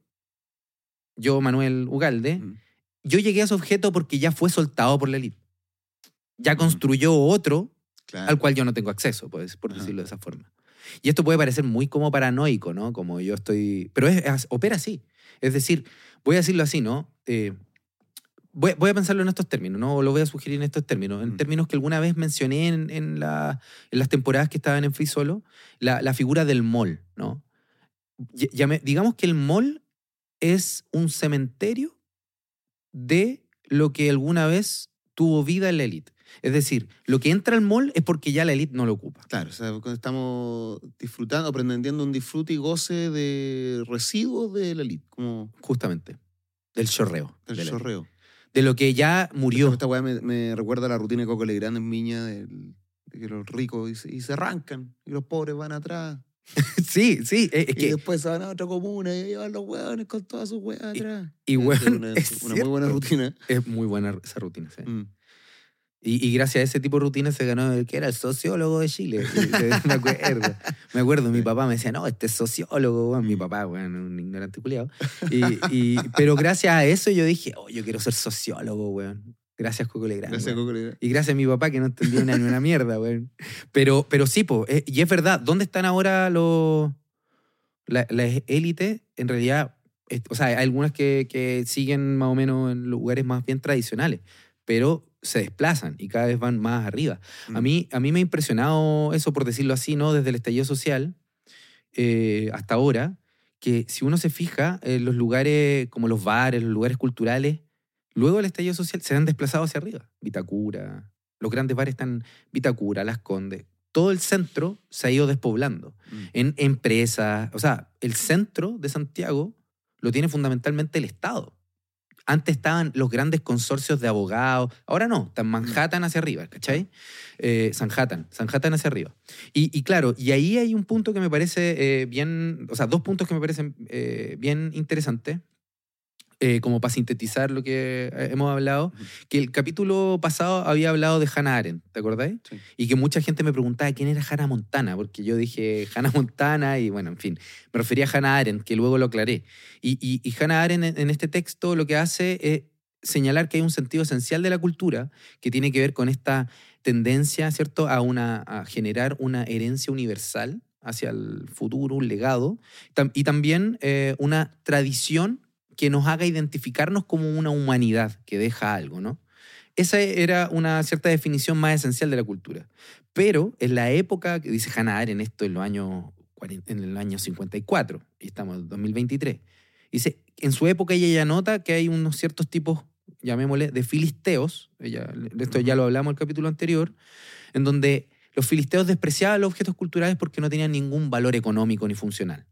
yo, Manuel Ugalde, Mm. yo llegué a ese objeto porque ya fue soltado por la élite. Ya Mm. construyó otro Claro. al cual yo no tengo acceso, pues, por Ajá. decirlo de esa forma. Y esto puede parecer muy como paranoico, ¿no? Como yo estoy... Pero es, es- opera así. Es decir, voy a decirlo así, ¿no? Eh, voy, voy a pensarlo en estos términos, ¿no? Lo voy a sugerir en estos términos. En Mm. términos que alguna vez mencioné en, en la- en las temporadas que estaban en Free Solo, la, la figura del mall, ¿no? Llame- digamos que el mall es un cementerio de lo que alguna vez tuvo vida en la élite. Es decir, lo que entra al mall es porque ya la élite no lo ocupa. Claro, o sea, estamos disfrutando, aprendiendo un disfrute y goce de residuos de la elite, como Justamente. Del chorreo. el de, élite. chorreo. De lo que ya murió. Esta weá me, me recuerda a la rutina de Coco Legrand en Miña, del- de que los ricos y se, y se arrancan y los pobres van atrás. sí, sí. Es, es y que, después se van a otra comuna y llevan los hueones con todas sus weas atrás. y Es weón, una, es una muy buena rutina. es muy buena esa rutina. sí. Mm. Y, y gracias a ese tipo de rutina se ganó el que era el sociólogo de Chile. Y- me acuerdo. Me acuerdo, mi papá me decía, no, este es sociólogo, weón. Mi papá, weón, un ignorante culiado. Y, y- pero gracias a eso yo dije, oh, yo quiero ser sociólogo, weón. Gracias, Coco Legrand. Gracias. Coco Legrand. Y gracias a mi papá que no entendía una, ni una mierda, weón. Pero, pero sí, po, eh, y es verdad, ¿dónde están ahora los la- las élites? En realidad, es- o sea, hay algunas que, que siguen más o menos en lugares más bien tradicionales, pero se desplazan y cada vez van más arriba. A, Mm. mí, a mí me ha impresionado eso, por decirlo así, ¿no? Desde el estallido social eh, hasta ahora, que si uno se fija en los lugares como los bares, los lugares culturales, luego del estallido social se han desplazado hacia arriba. Vitacura, los grandes bares están Vitacura, Las Condes, todo el centro se ha ido despoblando Mm. en empresas. O sea, el centro de Santiago lo tiene fundamentalmente el Estado. Antes estaban los grandes consorcios de abogados, ahora no, están Manhattan hacia arriba, ¿cachai? Eh, Sanhattan, Sanhattan hacia arriba. Y, y claro, y ahí hay un punto que me parece eh, bien, o sea, dos puntos que me parecen eh, bien interesantes, eh, como para sintetizar lo que eh, hemos hablado, que el capítulo pasado había hablado de Hannah Arendt, ¿te acordáis? Sí. Y que mucha gente me preguntaba quién era Hannah Montana, porque yo dije Hannah Montana y bueno, en fin, me refería a Hannah Arendt, que luego lo aclaré. Y, y, y Hannah Arendt en, este texto lo que hace es señalar que hay un sentido esencial de la cultura que tiene que ver con esta tendencia, ¿cierto?, a, una, a generar una herencia universal hacia el futuro, un legado, y también eh, una tradición que nos haga identificarnos como una humanidad que deja algo, ¿no? Esa era una cierta definición más esencial de la cultura. Pero en la época, que dice Hannah Arendt esto en los años 40 en el año 54, y estamos en 2023, dice, en su época ella ya nota que hay unos ciertos tipos, llamémosle, de filisteos, ella, esto ya lo hablamos en el capítulo anterior, en donde los filisteos despreciaban los objetos culturales porque no tenían ningún valor económico ni funcional.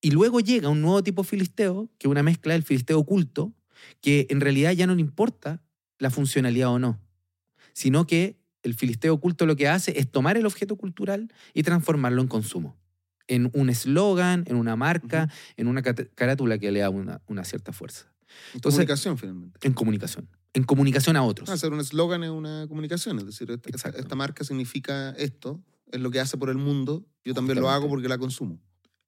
Y luego llega un nuevo tipo filisteo, que es una mezcla del filisteo oculto, que en realidad ya no le importa la funcionalidad o no, sino que el filisteo oculto lo que hace es tomar el objeto cultural y transformarlo en consumo, en un eslogan, en una marca, en una carátula que le da una, una cierta fuerza, Entonces- comunicación, finalmente. en comunicación, en comunicación a otros. Ah, Hacer un eslogan es una comunicación, es decir, esta, esta- esta marca significa esto, es lo que hace por el mundo, yo también lo hago porque la consumo.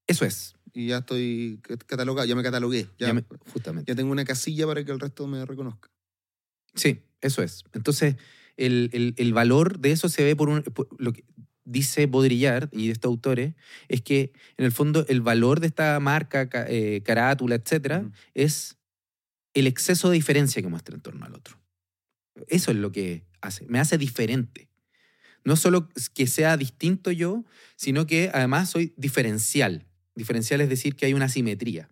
Eso es, Y ya estoy cat- catalogado, ya me catalogué, ya, ya me- justamente. ya tengo una casilla para que el resto me reconozca. Sí, eso es. Entonces, el, el- el valor de eso se ve por, un, por lo que dice Baudrillard y de estos autores, es que en el fondo el valor de esta marca, ca- eh, carátula, etcétera, Ujú. es el exceso de diferencia que muestra en torno al otro. Eso es lo que hace, me hace diferente. No solo que sea distinto yo, sino que además soy diferencial. Diferencial es decir que hay una simetría.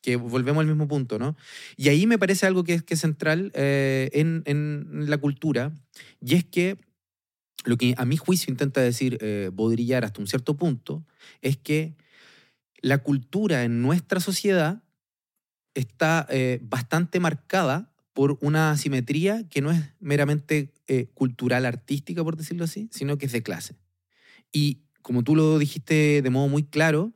Que volvemos al mismo punto, ¿no? Y ahí me parece algo que es, que central eh, en, en la cultura, y es que lo que a mi juicio intenta decir eh, hasta un cierto punto es que la cultura en nuestra sociedad está eh, bastante marcada por una asimetría que no es meramente eh, cultural, artística, por decirlo así, sino que es de clase. Y como tú lo dijiste de modo muy claro,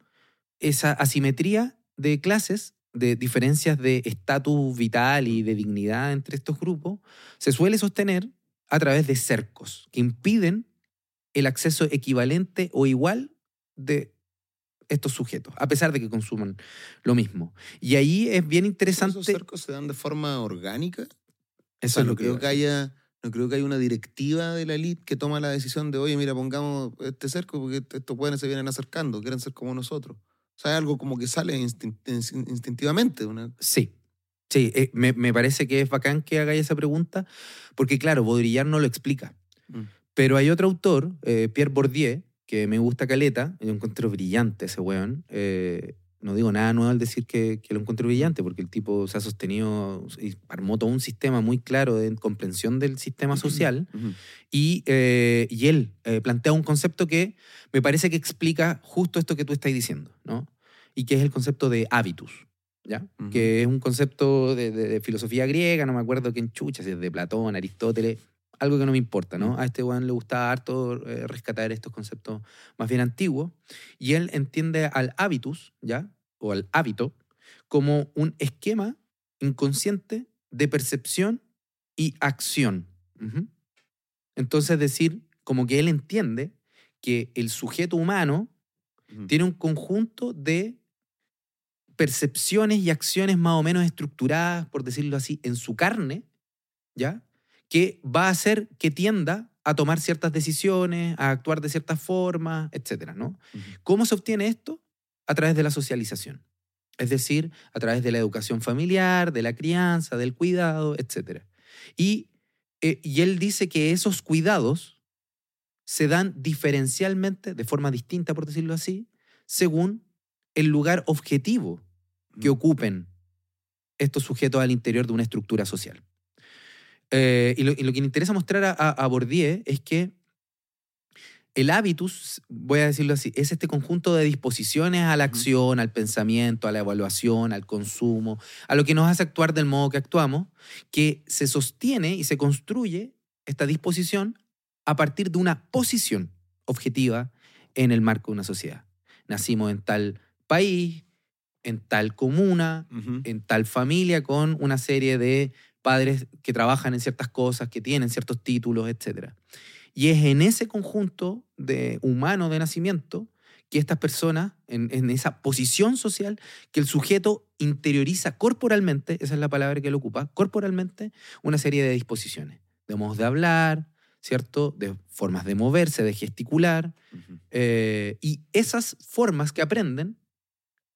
esa asimetría de clases, de diferencias de estatus vital y de dignidad entre estos grupos, se suele sostener a través de cercos que impiden el acceso equivalente o igual de estos sujetos, a pesar de que consuman lo mismo. Y ahí es bien interesante. ¿Esos cercos se dan de forma orgánica? Eso O sea, es lo no que creo que haya no creo que haya una directiva de la elite que toma la decisión de, oye, mira, pongamos este cerco porque estos pueden se vienen acercando, quieren ser como nosotros. Sea, algo como que sale instin- ins- instintivamente. Una... Sí. Sí, eh, me, me parece que es bacán que hagáis esa pregunta, porque claro, Baudrillard no lo explica. Mm. Pero hay otro autor, eh, Pierre Bourdieu, que me gusta caleta, yo encuentro brillante ese weón. eh, no digo nada nuevo al decir que, que lo encuentro brillante, porque el tipo se ha sostenido y armó todo un sistema muy claro de comprensión del sistema social. Ujú. Y, eh, y él eh, plantea un concepto que me parece que explica justo esto que tú estás diciendo, ¿no? Y que es el concepto de hábitus, ¿ya? Ujú. Que es un concepto de, de- de filosofía griega, no me acuerdo quién chucha, si es de Platón, Aristóteles, algo que no me importa, ¿no? A este weón le gustaba harto eh, rescatar estos conceptos más bien antiguos. Y él entiende al hábitus, ¿ya? O al hábito, como un esquema inconsciente de percepción y acción. Ujú. Entonces, decir, como que él entiende que el sujeto humano Ujú. tiene un conjunto de percepciones y acciones más o menos estructuradas, por decirlo así, en su carne, ¿ya? Que va a hacer que tienda a tomar ciertas decisiones, a actuar de ciertas formas, etcétera, ¿no? ¿Cómo se obtiene esto? A través de la socialización. Es decir, a través de la educación familiar, de la crianza, del cuidado, etc. Y, eh, y él dice que esos cuidados se dan diferencialmente, de forma distinta, por decirlo así, según el lugar objetivo que Mm. ocupen estos sujetos al interior de una estructura social. Eh, y, lo, y lo que me interesa mostrar a, a, Bourdieu es que El hábitus, voy a decirlo así, es este conjunto de disposiciones a la acción, al pensamiento, a la evaluación, al consumo, a lo que nos hace actuar del modo que actuamos, que se sostiene y se construye esta disposición a partir de una posición objetiva en el marco de una sociedad. Nacimos en tal país, en tal comuna, Ujú. en tal familia con una serie de padres que trabajan en ciertas cosas, que tienen ciertos títulos, etc. Y es en ese conjunto de humano de nacimiento que estas personas, en, en esa posición social, que el sujeto interioriza corporalmente, esa es la palabra que él ocupa, corporalmente, una serie de disposiciones, de modos de hablar, ¿cierto? De formas de moverse, de gesticular, eh, y esas formas que aprenden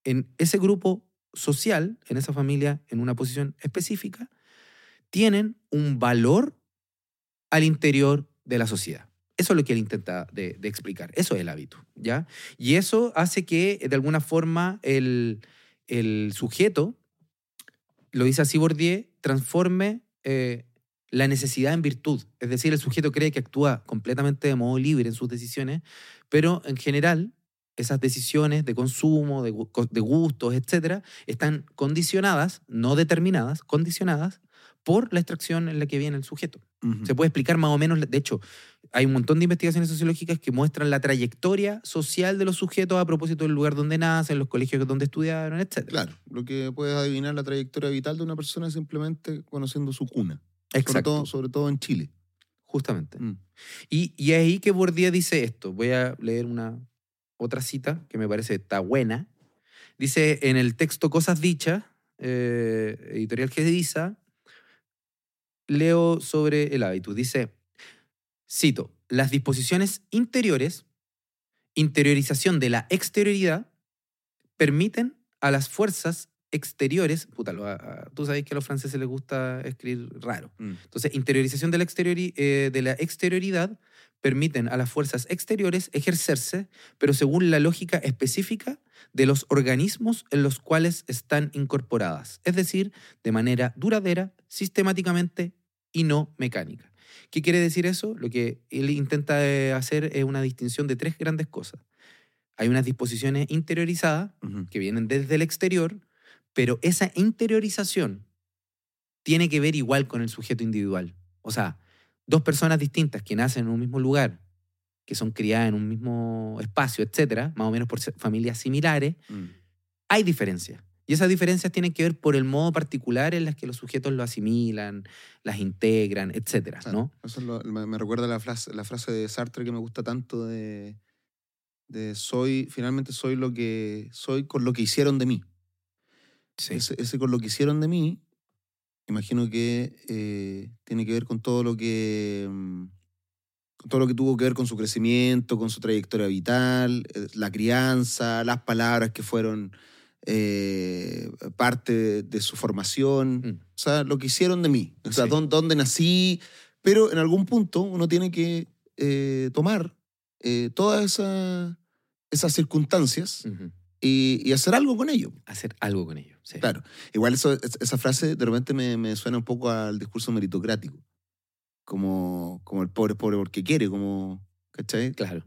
en ese grupo social, en esa familia, en una posición específica, tienen un valor al interior de la sociedad. Eso es lo que él intenta de, explicar. Eso es el hábito, ¿ya? Y eso hace que, de alguna forma, el, el sujeto, lo dice así Bourdieu, transforme eh, la necesidad en virtud. Es decir, el sujeto cree que actúa completamente de modo libre en sus decisiones, pero en general esas decisiones de consumo, de, gu- de gustos, etcétera, están condicionadas, no determinadas, condicionadas por la extracción en la que viene el sujeto. Se puede explicar más o menos, de hecho, hay un montón de investigaciones sociológicas que muestran la trayectoria social de los sujetos a propósito del lugar donde nacen, los colegios donde estudiaron, etcétera. Claro, lo que puedes adivinar la trayectoria vital de una persona es simplemente conociendo su cuna. Sobre Exacto, todo, sobre todo en Chile. justamente. Mm. Y, y ahí que Bourdieu dice esto. Voy a leer una otra cita que me parece está buena. Dice en el texto Cosas Dichas, eh, editorial Gedisa, leo sobre el hábitus. Dice, cito, las disposiciones interiores, interiorización de la exterioridad, permiten a las fuerzas exteriores, puta, lo- a- a- tú sabes que a los franceses les gusta escribir raro, Mm. entonces, interiorización de la, exteriori- eh, de la exterioridad permiten a las fuerzas exteriores ejercerse, pero según la lógica específica de los organismos en los cuales están incorporadas, es decir, de manera duradera, sistemáticamente y no mecánica. ¿Qué quiere decir eso? Lo que él intenta eh, hacer es una distinción de tres grandes cosas. Hay unas disposiciones interiorizadas que vienen desde el exterior, pero esa interiorización tiene que ver igual con el sujeto individual. O sea, dos personas distintas que nacen en un mismo lugar, que son criadas en un mismo espacio, etcétera, más o menos por familias similares, Mm. hay diferencias. Y esas diferencias tienen que ver por el modo particular en las que los sujetos lo asimilan, las integran, etcétera, Claro. ¿no? Eso lo- me, me recuerda la frase, la frase de Sartre que me gusta tanto de, de soy, finalmente soy lo que soy con lo que hicieron de mí. Sí. Ese, ese con lo que hicieron de mí, imagino que eh, tiene que ver con todo lo que mm, con todo lo que tuvo que ver con su crecimiento, con su trayectoria vital, eh, la crianza, las palabras que fueron eh, parte de, de su formación, Mm. o sea, lo que hicieron de mí, o sea, Sí. dónde, dónde nací, pero en algún punto uno tiene que eh, tomar todas esa- esas circunstancias. Y, y hacer algo con ello. Hacer algo con ello. sí. Claro. Igual eso, es- esa frase de repente me, me suena un poco al discurso meritocrático. Como, como el pobre es pobre porque quiere, como. ¿Cachai? Claro.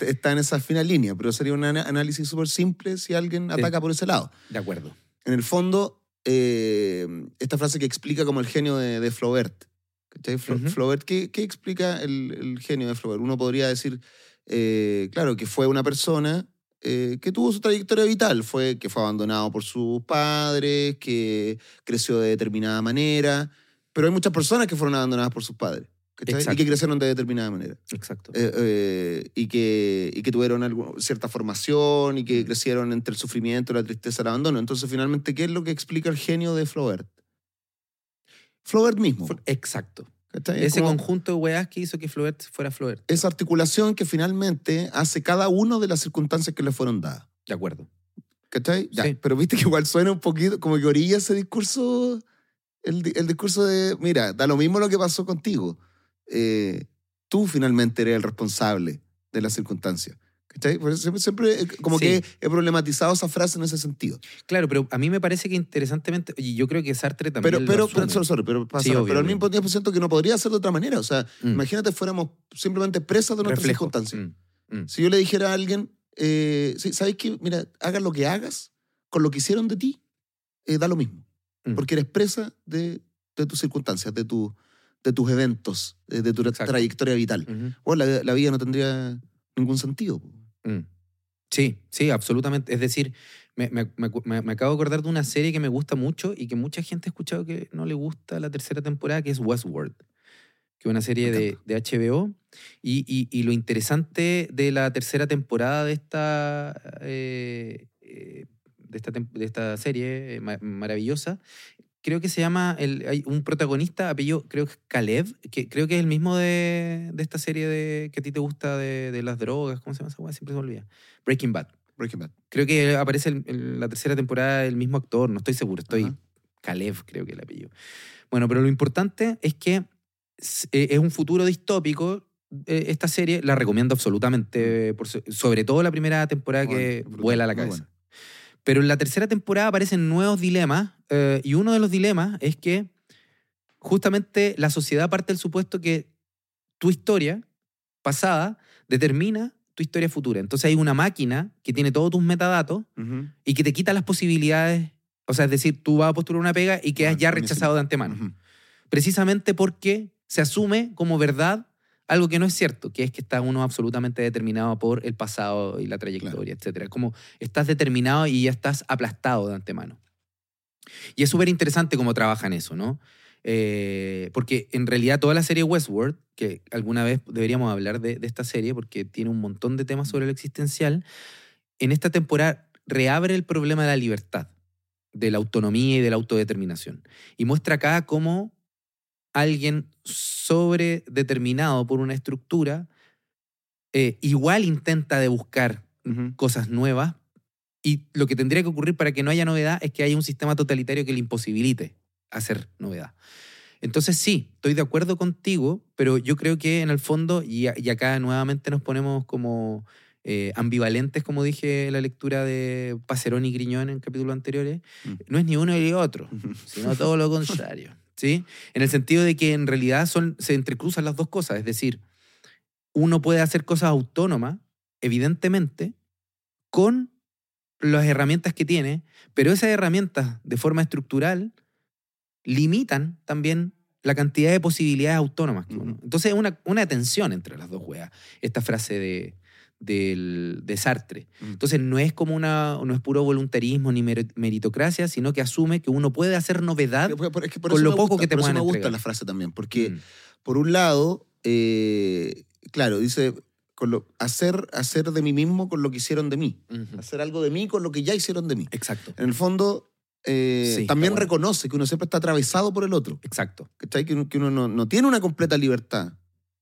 Está en esa fina línea, pero sería un análisis súper simple si alguien Sí. ataca por ese lado. De acuerdo. En el fondo, eh, esta frase que explica como el genio de, de Flaubert. ¿Cachai? Fla- Ujú. Flaubert, ¿qué, qué explica el, el genio de Flaubert? Uno podría decir, eh, claro, que fue una persona eh, que tuvo su trayectoria vital, fue que fue abandonado por sus padres, que creció de determinada manera, pero hay muchas personas que fueron abandonadas por sus padres. Y que crecieron de determinada manera. Exacto. Eh, eh, y, que, y que tuvieron algo- cierta formación y que crecieron entre el sufrimiento, la tristeza, el abandono. Entonces, finalmente, ¿qué es lo que explica el genio de Flaubert? Flaubert mismo. Exacto. Ese como conjunto de weas que hizo que Flaubert fuera Flaubert. esa articulación que finalmente hace cada uno de las circunstancias que le fueron dadas. De acuerdo. ¿Cachai? Ya, Sí. Pero viste que igual suena un poquito como que orilla ese discurso, el, el discurso de, mira, da lo mismo lo que pasó contigo. Eh, tú finalmente eres el responsable de las circunstancias. ¿Cachai? Por eso siempre, siempre, eh, como Sí. que he problematizado esa frase en ese sentido. Claro, pero a mí me parece que interesantemente, y yo creo que Sartre también Pero, pero, pero, sorry, sorry, pero, pasa- Sí, obvio, pero al mismo tiempo siento que no podría ser de otra manera. O sea, Mm. imagínate fuéramos simplemente presas de nuestras Reflejo. circunstancias. Mm, mm. Si yo le dijera a alguien, eh, sí, ¿sabes qué? Mira, hagas lo que hagas, con lo que hicieron de ti, eh, da lo mismo. Porque eres presa de, de tus circunstancias, de, tu, de tus eventos, de, de tu Exacto. trayectoria vital. Ujú. Bueno, la, la vida no tendría ningún sentido. Mm. Sí, sí, absolutamente. Es decir, me, me- me me- acabo de acordar de una serie que me gusta mucho y que mucha gente ha escuchado que no le gusta la tercera temporada, que es Westworld, que es una serie de, de HBO. Y, y- y lo interesante de la tercera temporada de esta, eh, eh, de esta, de esta serie eh, ma- maravillosa, creo que se llama, el, hay un protagonista, apellido, creo que es Caleb, que creo que es el mismo de, de esta serie de, que a ti te gusta de, de las drogas, ¿cómo se llama esa weá? Siempre se me olvida. Breaking Bad. Breaking Bad. Creo que aparece en, en la tercera temporada el mismo actor, no estoy seguro, estoy... Ajá. Caleb, creo que el apellido. Bueno, pero lo importante es que es eh, es un futuro distópico. eh, Esta serie la recomiendo absolutamente, por sobre todo la primera temporada que Bueno, brutal, vuela la muy cabeza. Pero en la tercera temporada aparecen nuevos dilemas eh, y uno de los dilemas es que justamente la sociedad parte del supuesto que tu historia pasada determina tu historia futura. Entonces hay una máquina que tiene todos tus metadatos y que te quita las posibilidades. O sea, es decir, tú vas a postular una pega y quedas Bueno, ya rechazado de antemano. Precisamente porque se asume como verdad algo que no es cierto, que es que está uno absolutamente determinado por el pasado y la trayectoria, etcétera. Es como estás determinado y ya estás aplastado de antemano. Y es súper interesante cómo trabajan eso, ¿no? Eh, porque en realidad toda la serie Westworld, que alguna vez deberíamos hablar de, de esta serie porque tiene un montón de temas sobre lo existencial, en esta temporada reabre el problema de la libertad, de la autonomía y de la autodeterminación. Y muestra acá cómo alguien sobredeterminado por una estructura eh, igual intenta de buscar Ujú. cosas nuevas y lo que tendría que ocurrir para que no haya novedad es que haya un sistema totalitario que le imposibilite hacer novedad. Entonces sí, estoy de acuerdo contigo, pero yo creo que en el fondo, y, y acá nuevamente nos ponemos como eh, ambivalentes, como dije en la lectura de Pacerón y Griñón en capítulos anteriores, Mm. no es ni uno ni otro, sino todo lo contrario. ¿sí? En el sentido de que en realidad son, se entrecruzan las dos cosas, es decir, uno puede hacer cosas autónomas, evidentemente, con las herramientas que tiene, pero esas herramientas de forma estructural limitan también la cantidad de posibilidades autónomas que uno. Entonces es una, una tensión entre las dos weas, esta frase de, del- de Sartre. Mm. Entonces no es como una, no es puro voluntarismo ni mer- meritocracia, sino que asume que uno puede hacer novedad. Es que con eso lo me poco gusta- que te por eso puedan me gusta entregar. la frase también, porque Mm, por un lado, eh, claro, dice, con lo, hacer, hacer de mí mismo con lo que hicieron de mí. Hacer algo de mí con lo que ya hicieron de mí. Exacto, En el fondo, eh, Sí, también bueno. reconoce que uno siempre está atravesado por el otro. exacto. Que uno, que uno no, no tiene una completa libertad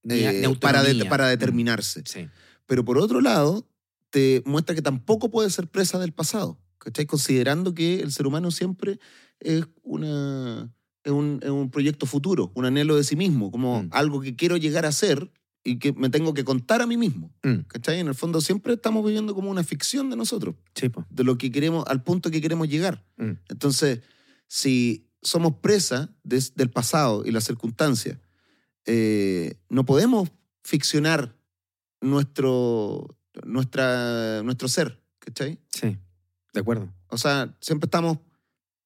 Ni, eh, ni para, de- para determinarse. Mm, Sí. Pero por otro lado, te muestra que tampoco puede ser presa del pasado. ¿Cachai? Considerando que el ser humano siempre es, una, es, un, es un proyecto futuro, un anhelo de sí mismo, como Mm. algo que quiero llegar a ser y que me tengo que contar a mí mismo. Mm, ¿Cachai? En el fondo siempre estamos viviendo como una ficción de nosotros, sí, de lo que queremos, al punto que queremos llegar. Mm, Entonces, si somos presa des- del pasado y las circunstancias, eh, no podemos ficcionar nuestro, nuestra, nuestro ser, ¿cachai? sí, de acuerdo. O sea, siempre estamos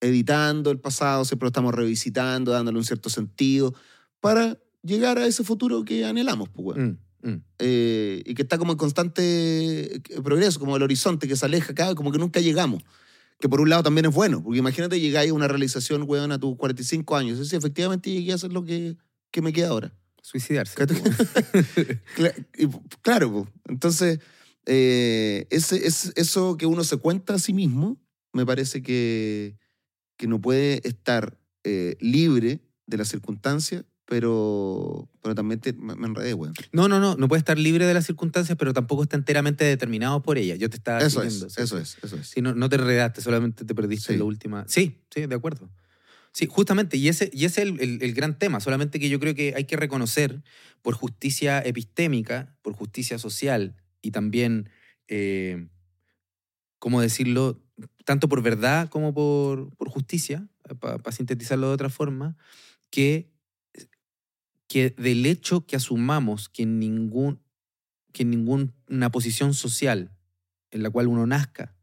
editando el pasado, siempre lo estamos revisitando, dándole un cierto sentido, para llegar a ese futuro que anhelamos, pues. Mm, mm, Eh, y que está como en constante progreso, como el horizonte que se aleja acá, como que nunca llegamos. Que por un lado también es bueno, porque imagínate llegáis a una realización, weón, a tus 45 años. Y si efectivamente llegué a hacer lo que, que me queda ahora. Suicidarse. Claro, po. entonces, eh, ese, es, eso que uno se cuenta a sí mismo, me parece que, que no puede estar eh, libre de las circunstancias, pero, pero también te- me, me enredé, weón. No, no, no, no puede estar libre de las circunstancias, pero tampoco está enteramente determinado por ellas. Yo te estaba Eso es, siguiendo, sí, eso es, eso es. Sí, no, no te enredaste, solamente te perdiste Sí. en la última. Sí, sí, de acuerdo. Sí, justamente, y ese, y ese es el, el- gran tema, solamente que yo creo que hay que reconocer por justicia epistémica, por justicia social y también eh, ¿cómo decirlo? Tanto por verdad como por, por justicia, para sintetizarlo de otra forma, que, que del hecho que asumamos que ningún, que en ninguna posición social en la cual uno nazca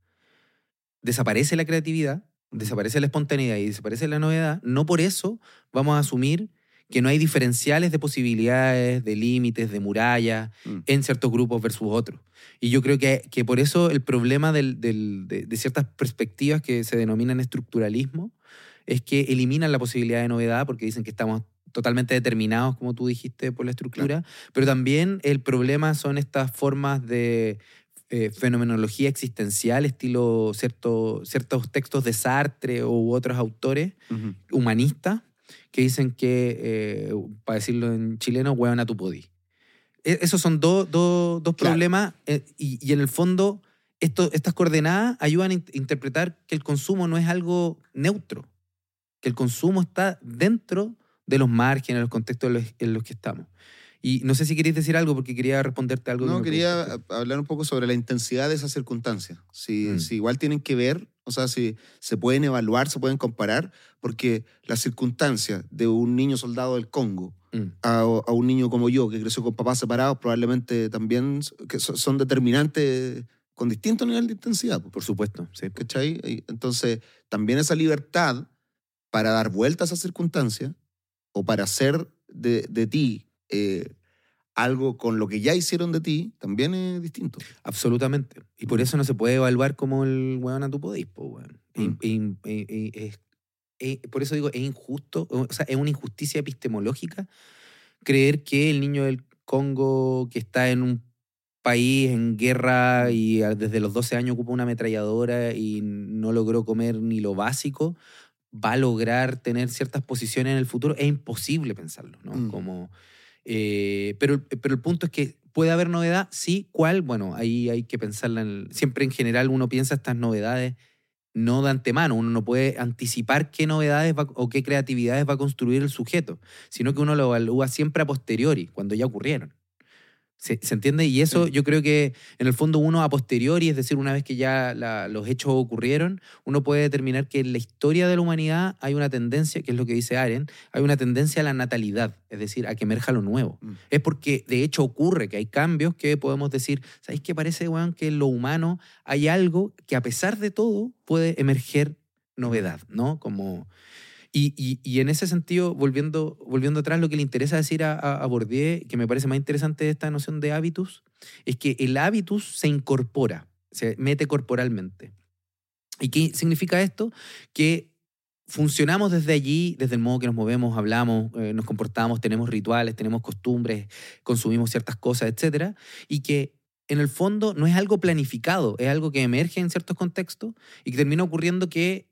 desaparece la creatividad, desaparece la espontaneidad y desaparece la novedad, no por eso vamos a asumir que no hay diferenciales de posibilidades, de límites, de murallas Mm. en ciertos grupos versus otros. Y yo creo que, que por eso el problema del- del- de, de ciertas perspectivas que se denominan estructuralismo es que eliminan la posibilidad de novedad porque dicen que estamos totalmente determinados, como tú dijiste, por la estructura, pero también el problema son estas formas de eh, fenomenología existencial, estilo cierto- ciertos textos de Sartre u otros autores humanistas que dicen que, eh, para decirlo en chileno, huevan a tu podi. E- Esos son dos dos- dos Claro. problemas eh, y, y en el fondo esto- estas coordenadas ayudan a in- interpretar que el consumo no es algo neutro, que el consumo está dentro de los márgenes, los contextos en los, en los que estamos. Y no sé si queréis decir algo porque quería responderte algo. que No, me quería preguntaste. hablar un poco sobre la intensidad de esas circunstancias. Si, Mm. si igual tienen que ver, o sea, si se pueden evaluar, se pueden comparar, porque las circunstancias de un niño soldado del Congo Mm, a, a un niño como yo, que creció con papás separados, probablemente también que so- son determinantes con distinto nivel de intensidad. po, por supuesto, sí. ¿Cachai? Entonces, también esa libertad para dar vuelta a esas circunstancias o para hacer de, de ti eh, algo con lo que ya hicieron de ti, también es distinto. Absolutamente. Y por eso no se puede evaluar como el weón a tu podéis, po, weón. Mm. e- e- e- e- por eso digo, es injusto, o sea, es una injusticia epistemológica creer que el niño del Congo que está en un país en guerra y desde los 12 años ocupa una ametralladora y no logró comer ni lo básico, va a lograr tener ciertas posiciones en el futuro. Es imposible pensarlo, ¿no? Mm. Como, eh, pero, pero el punto es que puede haber novedad, sí, ¿cuál? Bueno, ahí hay que pensarla. en siempre en general uno piensa estas novedades no de antemano, uno no puede anticipar qué novedades va- o qué creatividades va a construir el sujeto, sino que uno lo evalúa siempre a posteriori, cuando ya ocurrieron. ¿Se, se entiende? Y eso yo creo que en el fondo uno a posteriori, es decir, una vez que ya la- los hechos ocurrieron, uno puede determinar que en la historia de la humanidad hay una tendencia, que es lo que dice Aren, hay una tendencia a la natalidad, es decir, a que emerja lo nuevo. Mm. Es porque de hecho ocurre que hay cambios que podemos decir, ¿sabéis qué parece, weón, que en lo humano hay algo que a pesar de todo puede emerger novedad, ¿no? Como... Y, en ese sentido, volviendo, volviendo atrás, lo que le interesa decir a, a, que me parece más interesante esta noción de hábitus, es que el hábitus se incorpora, se mete corporalmente. ¿Y qué significa esto? Que funcionamos desde allí, desde el modo que nos movemos, hablamos, eh, nos comportamos, tenemos rituales, tenemos costumbres, consumimos ciertas cosas, etc. Y que en el fondo no es algo planificado, es algo que emerge en ciertos contextos y que termina ocurriendo que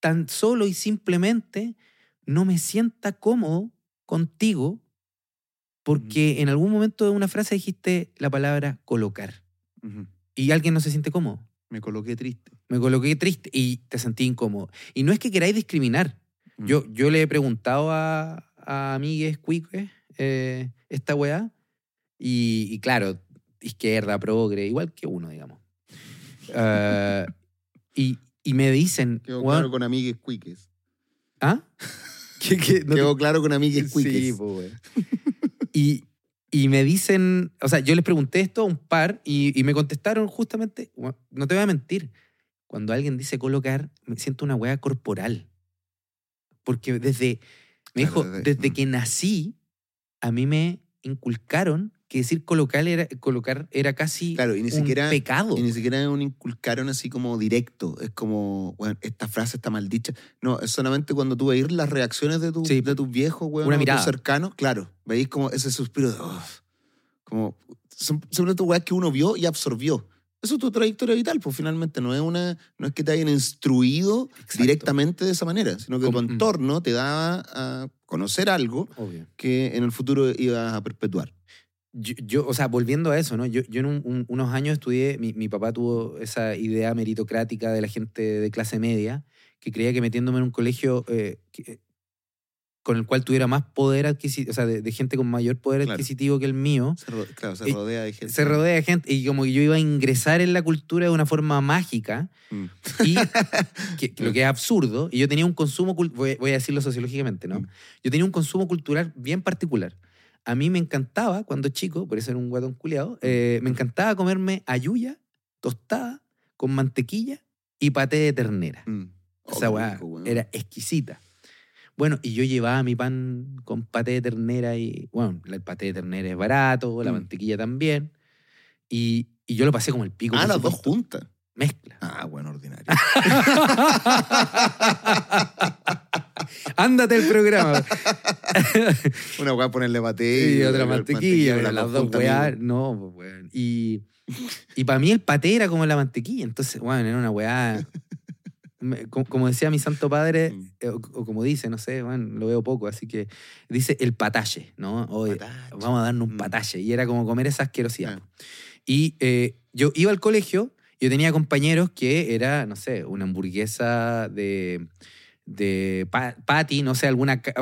tan solo y simplemente no me sienta cómodo contigo porque en algún momento de una frase dijiste la palabra colocar Ujú. y alguien no se siente cómodo. Me coloqué triste. Me coloqué triste y te sentí incómodo. Y no es que queráis discriminar. Mm. Yo, yo le he preguntado a, a amigues cuiques eh, esta weá y, y claro, izquierda, progre, igual que uno, digamos. Ah, y, y me dicen, Quedó claro con amigues cuiques. ¿ah? ¿Qué- qué? No te- Quedó claro con amigues cuiques. Sí, y, y me dicen, o sea, yo les pregunté esto a un par y, y me contestaron justamente, no te voy a mentir, cuando alguien dice colocar, me siento una weá corporal. Porque desde, me dijo, desde- desde mm. que nací, a mí me inculcaron que decir colocar era, colocar era casi Claro, y ni un siquiera- pecado. Y ni siquiera un inculcaron así como directo. Es como, bueno, esta frase está mal dicha. No, es solamente cuando tú veis las reacciones de, tu, Sí. de tus viejos, weón, Una mirada. tus cercanos. Claro, veis como ese suspiro de. "Uf", como. Son simplemente weas que uno vio y absorbió. Eso es tu trayectoria vital, pues finalmente no es, una, no es que te hayan instruido Exacto. directamente de esa manera, sino que tu mm. entorno te daba a conocer algo Obvio. que en el futuro ibas a perpetuar. Yo, yo, o sea, volviendo a eso, ¿no? Yo, yo en un- un- unos años estudié, mi, mi papá tuvo esa idea meritocrática de la gente de clase media, que creía que metiéndome en un colegio eh, que- con el cual tuviera más poder adquisitivo, o sea, de, de gente con mayor poder Claro. adquisitivo que el mío. Se ro- claro, se rodea de gente. Se rodea de gente y como que yo iba a ingresar en la cultura de una forma mágica Mm. y que, que lo que es absurdo y yo tenía un consumo voy, voy a decirlo sociológicamente no Mm. yo tenía un consumo cultural bien particular a mí me encantaba cuando chico por eso era un guatón culiado eh, me encantaba comerme ayuya tostada con mantequilla y paté de ternera Mm. Oh, esa weá weón. era exquisita bueno, y yo llevaba mi pan con paté de ternera y, bueno, el paté de ternera es barato, la Mm. mantequilla también. Y, y yo lo pasé como el pico. Ah, las dos juntas. Mezcla. Ah, bueno, ordinario. Ándate el programa. Una weá ponerle paté y otra la mantequilla, las dos amigo. No, pues, weón. Y, y para mí el paté era como la mantequilla. Entonces, bueno, era una weá. Como, decía mi santo padre, Mm. eh, o, como dice, no sé, bueno, lo veo poco, así que dice el patalle, ¿no? Oye, Patache. vamos a darnos un Mm. patalle. Y era como comer esa asquerosidad. Ah. Y eh, yo iba al colegio, yo tenía compañeros que era, no sé, una hamburguesa de, de pa- patty, no sé, alguna que-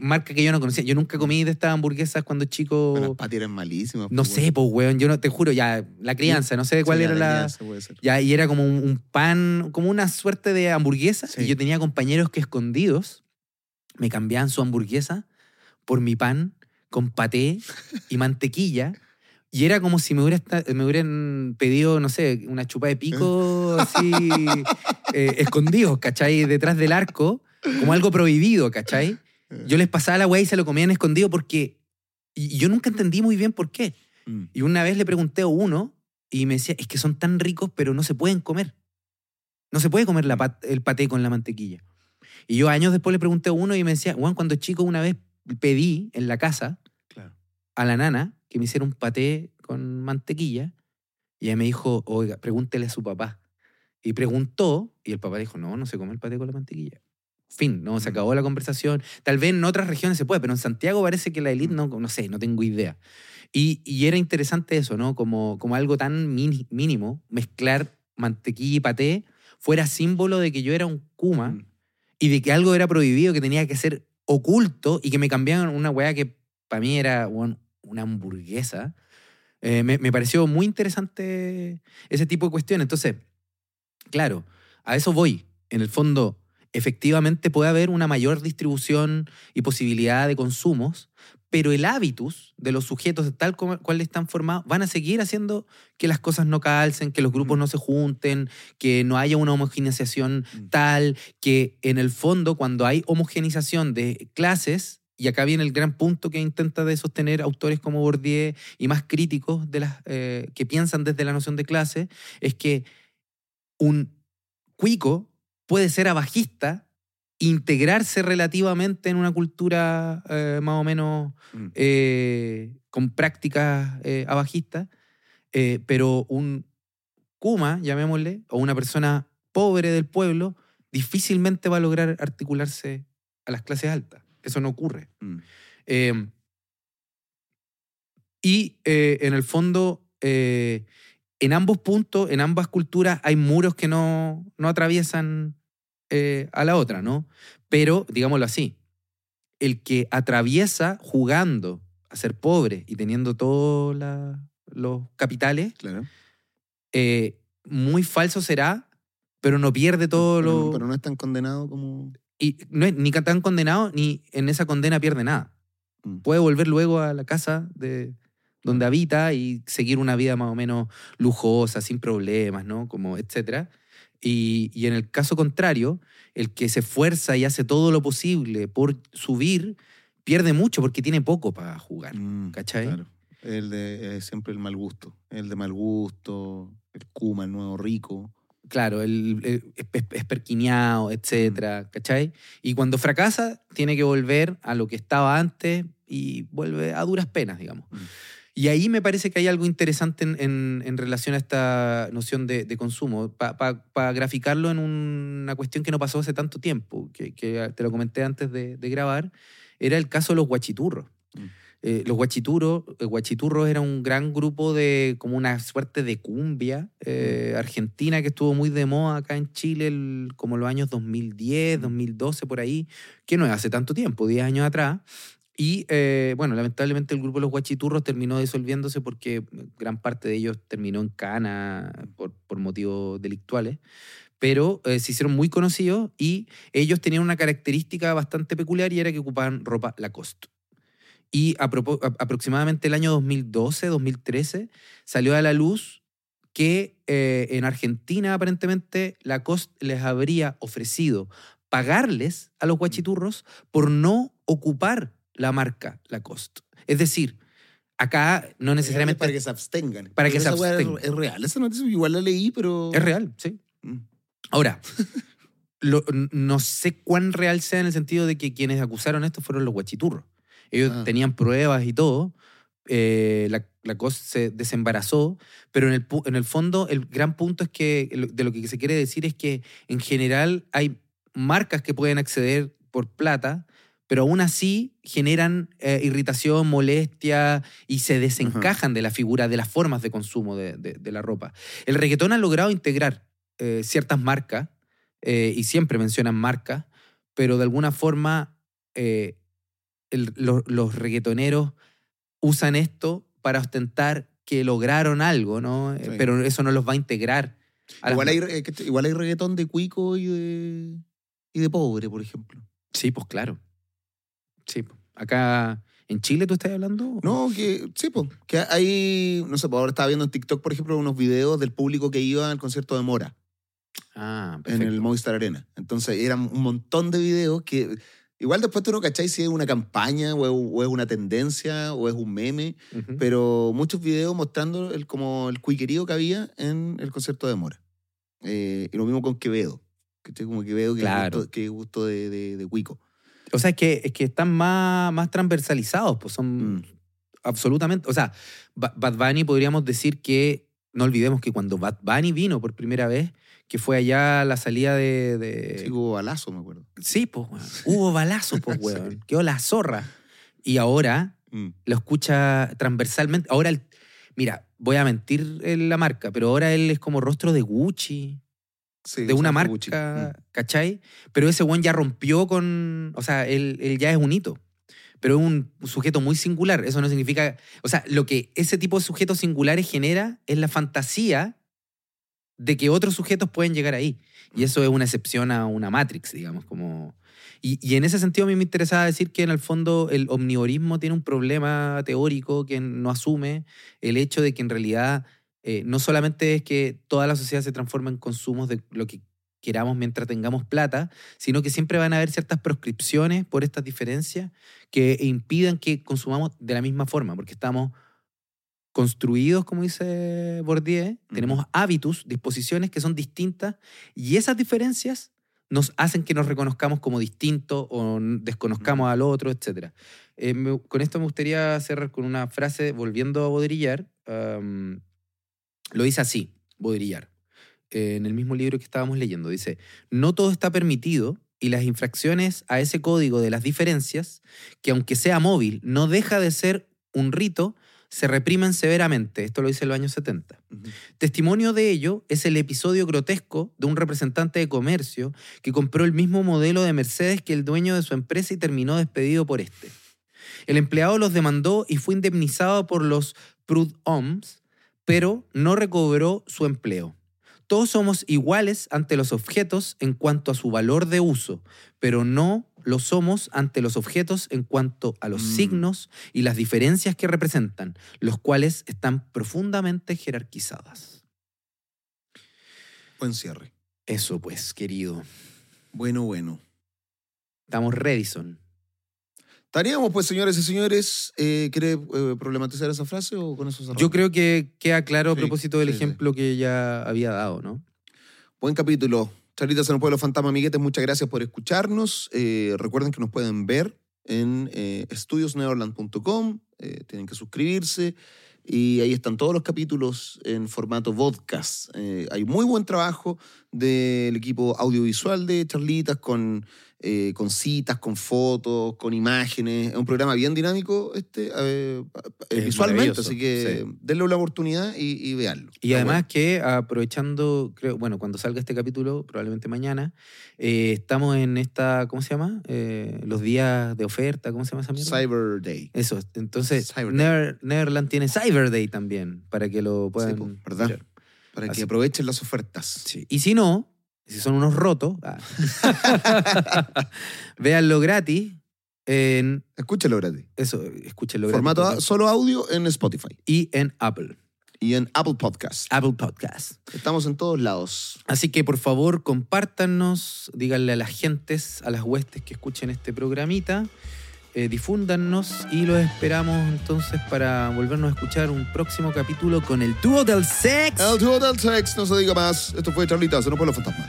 marca que yo no conocía. Yo nunca comí de estas hamburguesas cuando chico. Bueno, las patis eran malísimas. no pues, sé, pues, weón, yo no te juro, ya, la crianza, no sé cuál Sí, era la... crianza puede ser. Ya, y era como un, un pan, como una suerte de hamburguesa. Sí. Y yo tenía compañeros que escondidos me cambiaban su hamburguesa por mi pan con paté y mantequilla. Y era como si me, hubiera me hubieran pedido, no sé, una chupa de pico así, eh, escondidos, ¿cachai? Detrás del arco, como algo prohibido, ¿cachai? Yo les pasaba la weá y se lo comían escondido porque... Y yo nunca entendí muy bien por qué. Mm. Y una vez le pregunté a uno y me decía, es que son tan ricos, pero no se pueden comer. No se puede comer la pat- el paté con la mantequilla. Y yo años después le pregunté a uno y me decía, Juan, cuando chico una vez pedí en la casa Claro. a la nana que me hiciera un paté con mantequilla y ella me dijo, oiga, pregúntele a su papá. Y preguntó y el papá dijo, no, no se come el paté con la mantequilla. Fin, no, se Mm. acabó la conversación. Tal vez en otras regiones se puede, pero en Santiago parece que la élite no, no sé, no tengo idea. Y, y era interesante eso, ¿no? Como, como algo tan mini- mínimo, mezclar mantequilla y paté fuera símbolo de que yo era un kuma Mm. y de que algo era prohibido, que tenía que ser oculto y que me cambiaban una weá que para mí era weón, una hamburguesa. Eh, me, me pareció muy interesante ese tipo de cuestiones. Entonces, claro, a eso voy. En el fondo, efectivamente puede haber una mayor distribución y posibilidad de consumos, pero el hábitus de los sujetos tal como cual están formados van a seguir haciendo que las cosas no calcen, que los grupos Mm. no se junten, que no haya una homogeneización Mm. tal que en el fondo cuando hay homogenización de clases, y acá viene el gran punto que intenta de sostener autores como Bourdieu y más críticos de las, eh, que piensan desde la noción de clase, es que un cuico puede ser abajista, integrarse relativamente en una cultura eh, más o menos Mm. eh, con prácticas eh, abajistas, pero un Kuma, llamémosle, o una persona pobre del pueblo, difícilmente va a lograr articularse a las clases altas. Eso no ocurre. Mm. Eh, y eh, en el fondo, eh, en ambos puntos, en ambas culturas, hay muros que no, no atraviesan eh, a la otra, ¿no? Pero, digámoslo así, el que atraviesa jugando a ser pobre y teniendo todos los capitales, Claro. muy falso será, pero no pierde todo pero, lo... pero no es tan condenado como. Y no es ni tan condenado, ni en esa condena pierde nada. Mm. Puede volver luego a la casa de donde habita y seguir una vida más o menos lujosa, sin problemas, ¿no? Como etcétera. Y, y en el caso contrario, el que se esfuerza y hace todo lo posible por subir, pierde mucho porque tiene poco para jugar. Mm, ¿cachai? Claro. El de eh, siempre el mal gusto. El de mal gusto, el Kuma, el nuevo rico. Claro, el, el- es- es- perquineado, etcétera, Mm. ¿cachai? Y cuando fracasa, tiene que volver a lo que estaba antes y vuelve a duras penas, digamos. Mm. Y ahí me parece que hay algo interesante en, en- en relación a esta noción de, de consumo, para graficarlo en una cuestión que no pasó hace tanto tiempo, que, que te lo comenté antes de, de grabar, era el caso de los guachiturros. Mm. Eh, los guachiturros, eh, guachiturros era un gran grupo de, como una suerte de cumbia eh, argentina que estuvo muy de moda acá en Chile el- como los años 2010, 2012, por ahí, que no es hace tanto tiempo, 10 años atrás. Y eh, bueno, lamentablemente el grupo de los guachiturros terminó disolviéndose porque gran parte de ellos terminó en cana por, por motivos delictuales. Pero eh, se hicieron muy conocidos y ellos tenían una característica bastante peculiar y era que ocupaban ropa Lacoste. Y a aproximadamente el año 2012, 2013, salió a la luz que eh, en Argentina aparentemente Lacoste les habría ofrecido pagarles a los guachiturros por no ocupar la marca Lacoste. Es decir, acá no necesariamente... Para que se abstengan. Para que se abstengan. Es, real, esa noticia igual la leí, pero... Es real, sí. Mm. Ahora, lo- no sé cuán real sea en el sentido de que quienes acusaron esto fueron los guachiturros. Ellos Ah. tenían pruebas y todo. eh, la, la cosa se desembarazó, pero en el, en el fondo el gran punto es que de lo que se quiere decir es que en general hay marcas que pueden acceder por plata, pero aún así generan eh, irritación, molestia y se desencajan de la figura, de las formas de consumo de, de- de la ropa. El reggaetón ha logrado integrar eh, ciertas marcas eh, y siempre mencionan marcas, pero de alguna forma el- lo- los reggaetoneros usan esto para ostentar que lograron algo, ¿no? Eh, Sí. Pero eso no los va a integrar. a Igual hay, eh, igual hay reggaetón de cuico y de, y de pobre, por ejemplo. Sí, pues claro. Sí, pues. acá en Chile tú estás hablando. No, que sí, pues, que hay, no sé, pues ahora estaba viendo en TikTok, por ejemplo, unos videos del público que iba al concierto de Mora Ah, en perfecto. el Movistar Arena. Entonces eran un montón de videos que igual después tú no cacháis si es una campaña o es, o es una tendencia o es un meme, Ujú. pero muchos videos mostrando el, como el cuiquerío que había en el concierto de Mora. Eh, y lo mismo con Quevedo. Que como Quevedo que Claro. gusto, que gusto de, de, de cuico. O sea, es que, es que están más, más transversalizados, pues son Mm. absolutamente. O sea, Ba- Bad Bunny podríamos decir que, no olvidemos que cuando Bad Bunny vino por primera vez, que fue allá a la salida de. de- Sí, hubo balazo, me acuerdo. Sí, pues, weón. Hubo balazos, pues, weón. Quedó la zorra. Y ahora Mm. lo escucha transversalmente. Ahora, el- mira, voy a mentir en la marca, pero ahora él es como rostro de Gucci, Sí, de una marca, Gucci. Mm. ¿cachai? Pero ese weón ya rompió con. O sea, él, él ya es un hito. Pero es un sujeto muy singular. Eso no significa. O sea, lo que ese tipo de sujetos singulares genera es la fantasía de que otros sujetos pueden llegar ahí. Y eso es una excepción a una Matrix, digamos, como... Y, y en ese sentido a mí me interesaba decir que en el fondo el omnivorismo tiene un problema teórico que no asume el hecho de que en realidad eh, no solamente es que toda la sociedad se transforma en consumos de lo que queramos mientras tengamos plata, sino que siempre van a haber ciertas proscripciones por estas diferencias que impidan que consumamos de la misma forma, porque estamos construidos, como dice Bourdieu, tenemos hábitos, disposiciones que son distintas y esas diferencias nos hacen que nos reconozcamos como distintos o desconozcamos al otro, etc. Eh, me- con esto me gustaría cerrar con una frase, volviendo a Baudrillard, lo dice así, Baudrillard, eh, en el mismo libro que estábamos leyendo, dice, no todo está permitido y las infracciones a ese código de las diferencias, que aunque sea móvil, no deja de ser un rito, se reprimen severamente. Esto lo dice en los años 70. Ujú. Testimonio de ello es el episodio grotesco de un representante de comercio que compró el mismo modelo de Mercedes que el dueño de su empresa y terminó despedido por este. El empleado los demandó y fue indemnizado por los Prud'hommes, pero no recobró su empleo. Todos somos iguales ante los objetos en cuanto a su valor de uso, pero no lo somos ante los objetos en cuanto a los Mm. signos y las diferencias que representan, los cuales están profundamente jerarquizadas. Buen cierre. Eso pues, querido. Bueno, bueno. Estamos Redison. Estaríamos, pues, señores y señores. Eh, ¿Quiere eh, problematizar esa frase o con eso cerramos? Yo creo que queda claro a Sí, propósito del sí, sí. ejemplo que ya había dado, ¿no? Buen capítulo. Charlitas en el Pueblo Fantasma, amiguetes, muchas gracias por escucharnos. Eh, recuerden que nos pueden ver en eh, estudiosneverland.com. Eh, tienen que suscribirse. Y ahí están todos los capítulos en formato podcast. Eh, hay muy buen trabajo del equipo audiovisual de Charlitas con eh, con citas, con fotos, con imágenes. Es un programa bien dinámico este, eh, Es visualmente, así que denle una oportunidad y, y véanlo. Y además que aprovechando, creo, bueno, cuando salga este capítulo, probablemente mañana, eh, estamos en esta, ¿cómo se llama? Los días de oferta, ¿cómo se llama esa mierda? Cyber Day. Eso, entonces. Never- Neverland tiene Cyber Day también, para que lo puedan po, ¿verdad? mirar. Para que aprovechen las ofertas. Sí. Y si no, si son unos rotos, ah, véanlo gratis en Escúchalo gratis. eso, escúchenlo gratis. Formato a- solo audio en Spotify y en Apple, y en Apple Podcast. Apple Podcast. Estamos en todos lados. Así que por favor, compártanos, díganle a las gentes, a las huestes que escuchen este programita, eh, y los esperamos entonces para volvernos a escuchar un próximo capítulo con el dúo del sex. El dúo del sex, no se diga más. Esto fue Charlitas en un pueblo fantasma.